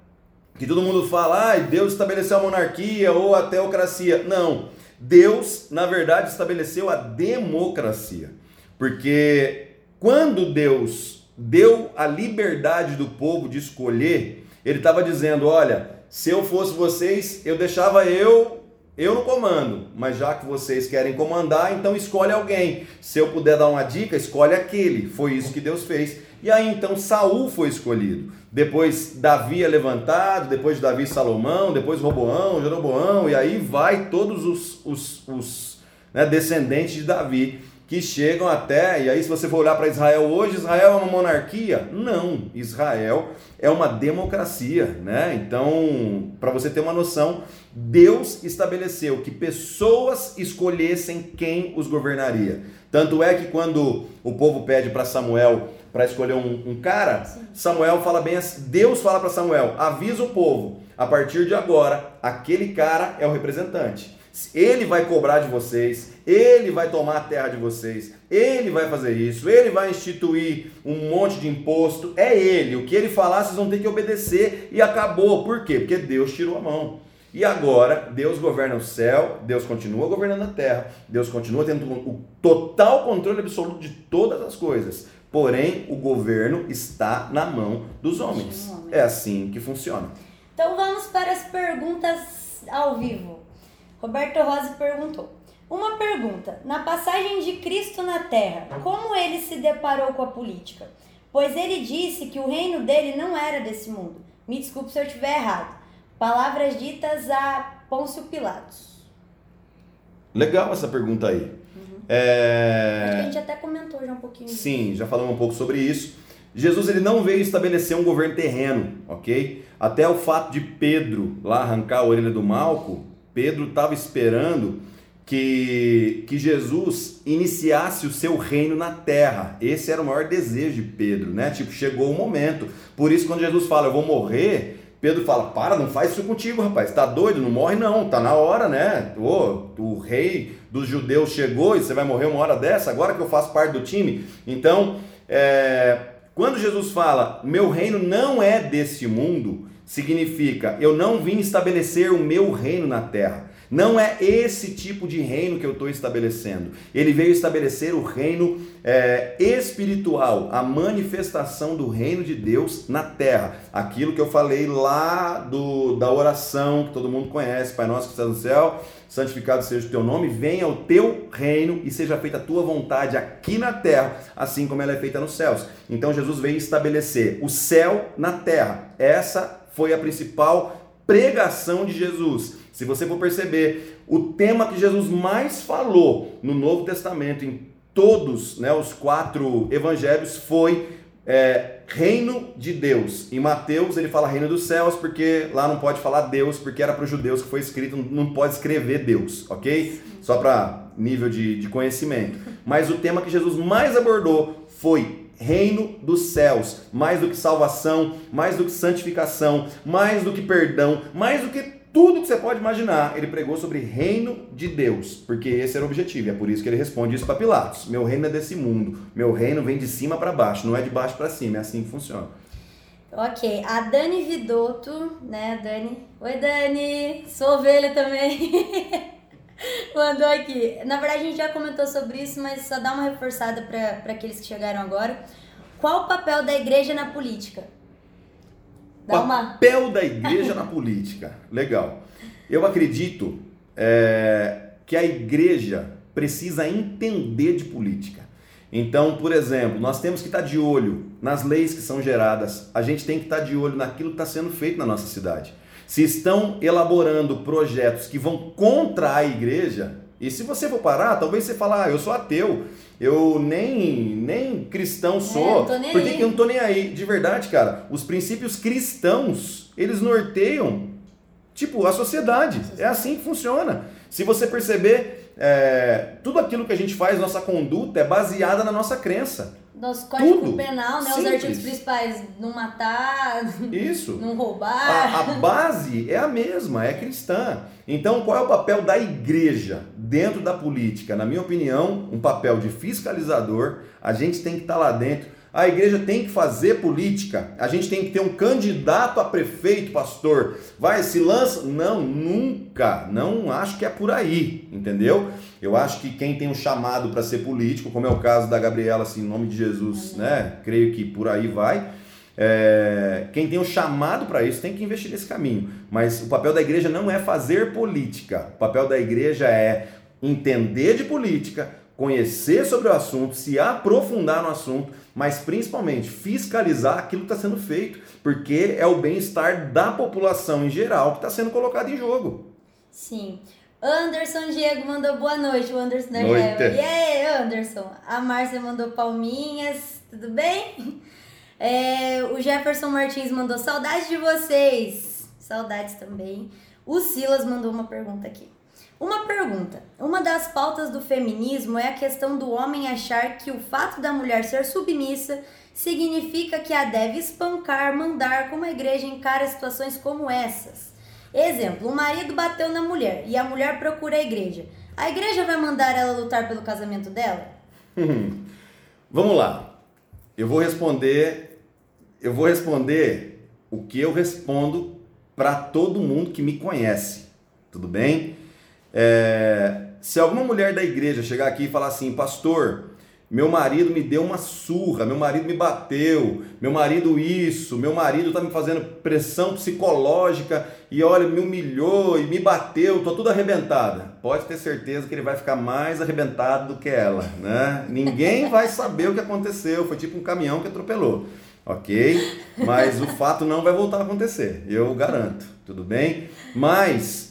que todo mundo fala, ah, Deus estabeleceu a monarquia ou a teocracia. Não. Deus, na verdade, estabeleceu a democracia. Porque quando Deus deu a liberdade do povo de escolher, ele estava dizendo: olha, se eu fosse vocês, eu deixava eu eu no comando, mas já que vocês querem comandar, então escolhe alguém. Se eu puder dar uma dica, escolhe aquele. Foi isso que Deus fez. E aí então Saul foi escolhido. Depois Davi é levantado, depois de Davi Salomão, depois Roboão, Jeroboão, e aí vai todos os, os, os né, descendentes de Davi que chegam até, e aí se você for olhar para Israel hoje, Israel é uma monarquia? Não, Israel é uma democracia, né? Então, para você ter uma noção, Deus estabeleceu que pessoas escolhessem quem os governaria. Tanto é que quando o povo pede para Samuel para escolher um, um cara, Sim. Samuel fala bem assim, Deus fala para Samuel, avisa o povo, a partir de agora, aquele cara é o representante. Ele vai cobrar de vocês, ele vai tomar a terra de vocês, ele vai fazer isso, ele vai instituir um monte de imposto, é ele. O que ele falar, vocês vão ter que obedecer e acabou. Por quê? Porque Deus tirou a mão. E agora, Deus governa o céu, Deus continua governando a terra, Deus continua tendo o total controle absoluto de todas as coisas. Porém, o governo está na mão dos homens. É assim que funciona. Então vamos para as perguntas ao vivo. Roberto Rose perguntou: Uma pergunta. Na passagem de Cristo na Terra, como ele se deparou com a política? Pois ele disse que o reino dele não era desse mundo. Me desculpe se eu estiver errado. Palavras ditas a Pôncio Pilatos. Legal essa pergunta aí. Uhum. É... A gente até comentou já um pouquinho. Sim, já falamos um pouco sobre isso. Jesus ele não veio estabelecer um governo terreno, ok? Até o fato de Pedro lá arrancar a orelha do Malco, Pedro estava esperando que, que Jesus iniciasse o seu reino na terra. Esse era o maior desejo de Pedro, né? Tipo, chegou o momento. Por isso, quando Jesus fala, eu vou morrer, Pedro fala: Para, não faz isso contigo, rapaz. Tá doido? Não morre, não. Tá na hora, né? Ô, o rei dos judeus chegou e você vai morrer uma hora dessa, agora que eu faço parte do time. Então, é, Quando Jesus fala, meu reino não é desse mundo, significa eu não vim estabelecer o meu reino na terra. Não é esse tipo de reino que eu estou estabelecendo. Ele veio estabelecer o reino é, espiritual, a manifestação do reino de Deus na terra. Aquilo que eu falei lá do, da oração que todo mundo conhece, Pai nosso que está no céu, santificado seja o teu nome, venha o teu reino e seja feita a tua vontade aqui na terra, assim como ela é feita nos céus. Então Jesus veio estabelecer o céu na terra. Essa foi a principal pregação de Jesus. Se você for perceber, o tema que Jesus mais falou no Novo Testamento, em todos né, os quatro evangelhos, foi é, reino de Deus. Em Mateus ele fala reino dos céus, porque lá não pode falar Deus, porque era para os judeus que foi escrito, não pode escrever Deus, ok? Só para nível de, de conhecimento. Mas o tema que Jesus mais abordou foi reino dos céus, mais do que salvação, mais do que santificação, mais do que perdão, mais do que tudo que você pode imaginar, ele pregou sobre reino de Deus, porque esse era o objetivo, é por isso que ele responde isso para Pilatos. Meu reino é desse mundo, meu reino vem de cima para baixo, não é de baixo para cima, é assim que funciona. Ok, a Dani Vidotto, né, Dani? Oi, Dani, sou ovelha também. Mandou aqui. Na verdade, a gente já comentou sobre isso, mas só dá uma reforçada para aqueles que chegaram agora. Qual o papel da igreja na política? Dá papel uma... da igreja na política. Legal. Eu acredito é, que a igreja precisa entender de política. Então, por exemplo, nós temos que estar de olho nas leis que são geradas, a gente tem que estar de olho naquilo que está sendo feito na nossa cidade. Se estão elaborando projetos que vão contra a igreja, e se você for parar, talvez você fale, ah, eu sou ateu, eu nem, nem cristão é, sou. É, Por que eu não tô nem aí? De verdade, cara, os princípios cristãos, eles norteiam, tipo, a sociedade. É assim que funciona. Se você perceber, é, tudo aquilo que a gente faz, nossa conduta, é baseada na nossa crença. Nosso código Tudo. penal, né? Simples. Os artigos principais, não matar, Isso. não roubar. A, a, base é a mesma, é cristã. Então, qual é o papel da igreja dentro da política? Na minha opinião, um papel de fiscalizador. A gente tem que estar lá dentro a igreja tem que fazer política. A gente tem que ter um candidato a prefeito, pastor. Vai, se lança. Não, nunca. Não acho que é por aí, entendeu? Eu acho que quem tem um chamado para ser político, como é o caso da Gabriela, assim, em nome de Jesus, né? Creio que por aí vai. É, quem tem um chamado para isso tem que investir nesse caminho. Mas o papel da igreja não é fazer política. O papel da igreja é entender de política, conhecer sobre o assunto, se aprofundar no assunto, mas principalmente fiscalizar aquilo que está sendo feito, porque é o bem-estar da população em geral que está sendo colocado em jogo. Sim. Anderson Diego mandou boa noite, o Anderson da Noite. E aí, Anderson? A Márcia mandou palminhas, tudo bem? É, o Jefferson Martins mandou saudades de vocês. Saudades também. O Silas mandou uma pergunta aqui. Uma pergunta: uma das pautas do feminismo é a questão do homem achar que o fato da mulher ser submissa significa que a deve espancar, mandar, como a igreja encara situações como essas. Exemplo: o marido bateu na mulher e a mulher procura a igreja. A igreja vai mandar ela lutar pelo casamento dela? Vamos lá. Eu vou responder. Eu vou responder o que eu respondo para todo mundo que me conhece. Tudo bem? É, se alguma mulher da igreja chegar aqui e falar assim, pastor, meu marido me deu uma surra, meu marido me bateu, meu marido isso, meu marido está me fazendo pressão psicológica e olha, me humilhou e me bateu, tô tudo arrebentada. Pode ter certeza que ele vai ficar mais arrebentado do que ela, né? Ninguém vai saber o que aconteceu, foi tipo um caminhão que atropelou, ok? Mas o fato não vai voltar a acontecer, eu garanto, tudo bem? Mas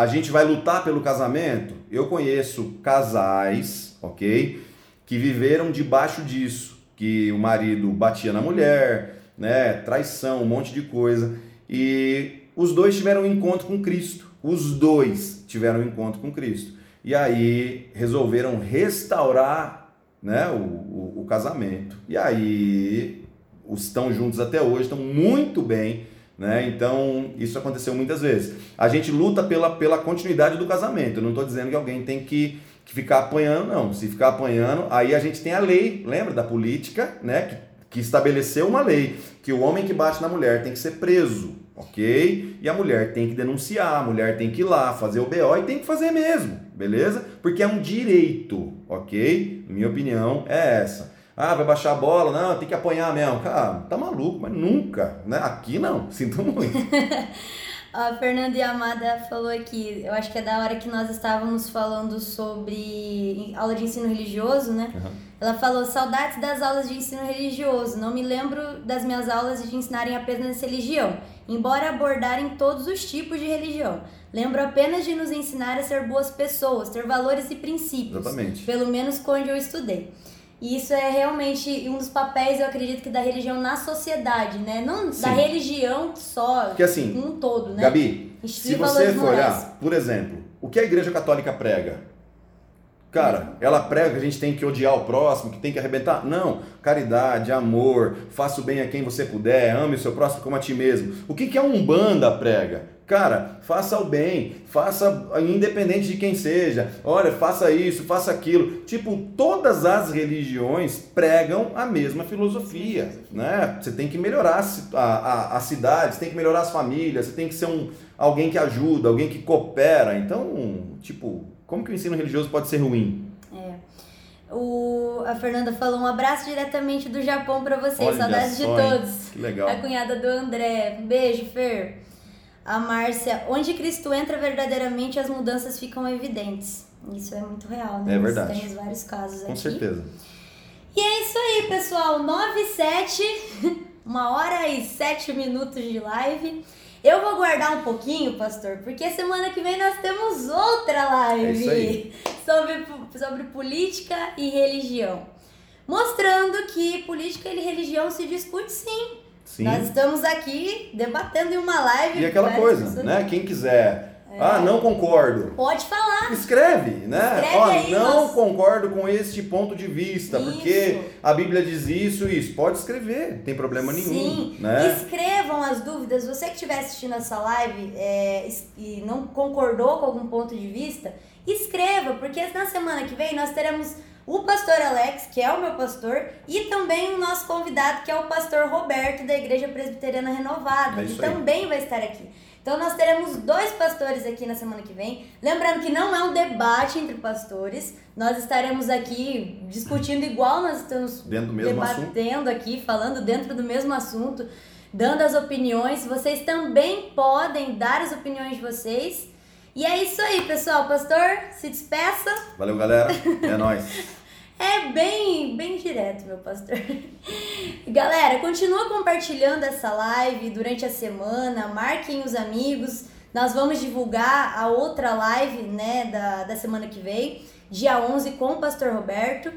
a gente vai lutar pelo casamento? Eu conheço casais, ok? Que viveram debaixo disso, que o marido batia na mulher, né? Traição, um monte de coisa. E os dois tiveram um encontro com Cristo. Os dois tiveram um encontro com Cristo. E aí resolveram restaurar né, o, o, o casamento. E aí estão juntos até hoje, estão muito bem né? Então, isso aconteceu muitas vezes. A gente luta pela, pela continuidade do casamento. Eu não estou dizendo que alguém tem que, que ficar apanhando, não. Se ficar apanhando, aí a gente tem a lei, lembra da política, né? Que que estabeleceu uma lei que o homem que bate na mulher tem que ser preso, ok? E a mulher tem que denunciar, a mulher tem que ir lá fazer o BO e tem que fazer mesmo, beleza? Porque é um direito, ok? Minha opinião é essa. Ah, vai baixar a bola? Não, tem que apanhar mesmo. Cara, tá maluco, mas nunca, né? Aqui não, sinto muito. A Fernanda Yamada falou aqui, eu acho que é da hora que nós estávamos falando sobre aula de ensino religioso, né? Uhum. Ela falou, saudades das aulas de ensino religioso, não me lembro das minhas aulas de ensinarem apenas religião, embora abordarem todos os tipos de religião. Lembro apenas de nos ensinar a ser boas pessoas, ter valores e princípios. Exatamente. Pelo menos onde eu estudei. E isso é realmente um dos papéis, eu acredito, que da religião na sociedade, né? Não Sim. da religião só, que assim, um todo, né? Gabi, se você for olhar, por exemplo, o que a igreja católica prega? Cara, ela prega que a gente tem que odiar o próximo, que tem que arrebentar. Não. Caridade, amor, faça o bem a quem você puder, ame o seu próximo como a ti mesmo. O que, que a Umbanda prega? Cara, faça o bem, faça independente de quem seja. Olha, faça isso, faça aquilo. Tipo, todas as religiões pregam a mesma filosofia, né? Você tem que melhorar a, a, a cidade, você tem que melhorar as famílias, você tem que ser um, alguém que ajuda, alguém que coopera. Então, tipo, como que o ensino religioso pode ser ruim? É. O, a Fernanda falou um abraço diretamente do Japão para vocês. Olha Saudades de todos. Que legal. A cunhada do André. Beijo, Fer. A Márcia, onde Cristo entra verdadeiramente, as mudanças ficam evidentes. Isso é muito real, né? É verdade. Temos vários casos Com aqui. certeza. E é isso aí, pessoal. 9 e 7, uma hora e 7 minutos de live. Eu vou guardar um pouquinho, pastor, porque semana que vem nós temos outra live é sobre, sobre política e religião. Mostrando que política e religião se discute sim. Sim. Nós estamos aqui debatendo em uma live. E aquela coisa, né? Quem quiser. É. Ah, não concordo. Pode falar. Escreve, né? Escreve Ó, aí, não nós... concordo com este ponto de vista, isso. porque a Bíblia diz isso e isso. Pode escrever, não tem problema nenhum. Sim. Né? Escrevam as dúvidas. Você que estiver assistindo essa live é, e não concordou com algum ponto de vista, escreva, porque na semana que vem nós teremos o pastor Alex, que é o meu pastor, e também o nosso convidado, que é o pastor Roberto, da Igreja Presbiteriana Renovada, é que aí. também vai estar aqui. Então nós teremos dois pastores aqui na semana que vem. Lembrando que não é um debate entre pastores, nós estaremos aqui discutindo igual nós estamos debatendo assunto. aqui, falando dentro do mesmo assunto, dando as opiniões. Vocês também podem dar as opiniões de vocês. E é isso aí, pessoal. Pastor, se despeça. Valeu, galera. É nóis. É bem, bem direto, meu pastor. Galera, continua compartilhando essa live durante a semana, marquem os amigos. Nós vamos divulgar a outra live, né, da, da semana que vem, dia 11, com o pastor Roberto.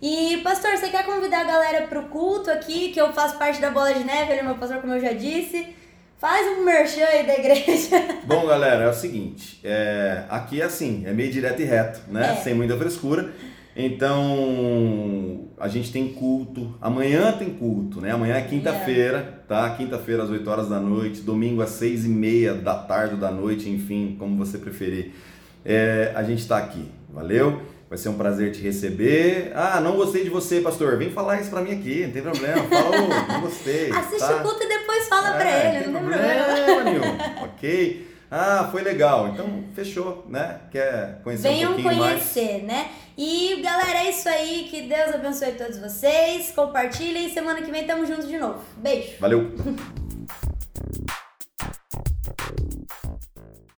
E, pastor, você quer convidar a galera pro culto aqui, que eu faço parte da Bola de Neve, ele é meu pastor, como eu já disse. Faz um merchan aí da igreja. Bom, galera, é o seguinte, é, aqui é assim, é meio direto e reto, né, É. sem muita frescura. Então, a gente tem culto. Amanhã tem culto, né? Amanhã é quinta-feira, tá? Quinta-feira às 8 horas da noite, domingo às 6 e meia da tarde ou da noite, enfim, como você preferir. É, a gente está aqui, valeu? Vai ser um prazer te receber. Ah, não gostei de você, pastor. Vem falar isso pra mim aqui, não tem problema. Fala, "Ô, não gostei. Assiste tá? o culto e depois fala pra É, ele, não tem problema. nenhum, ok? Ah, foi legal. Então, fechou, né? Quer conhecer um Venham pouquinho mais? conhecer, né? E galera, é isso aí. Que Deus abençoe todos vocês. Compartilhem. Semana que vem tamo juntos de novo. Beijo. Valeu!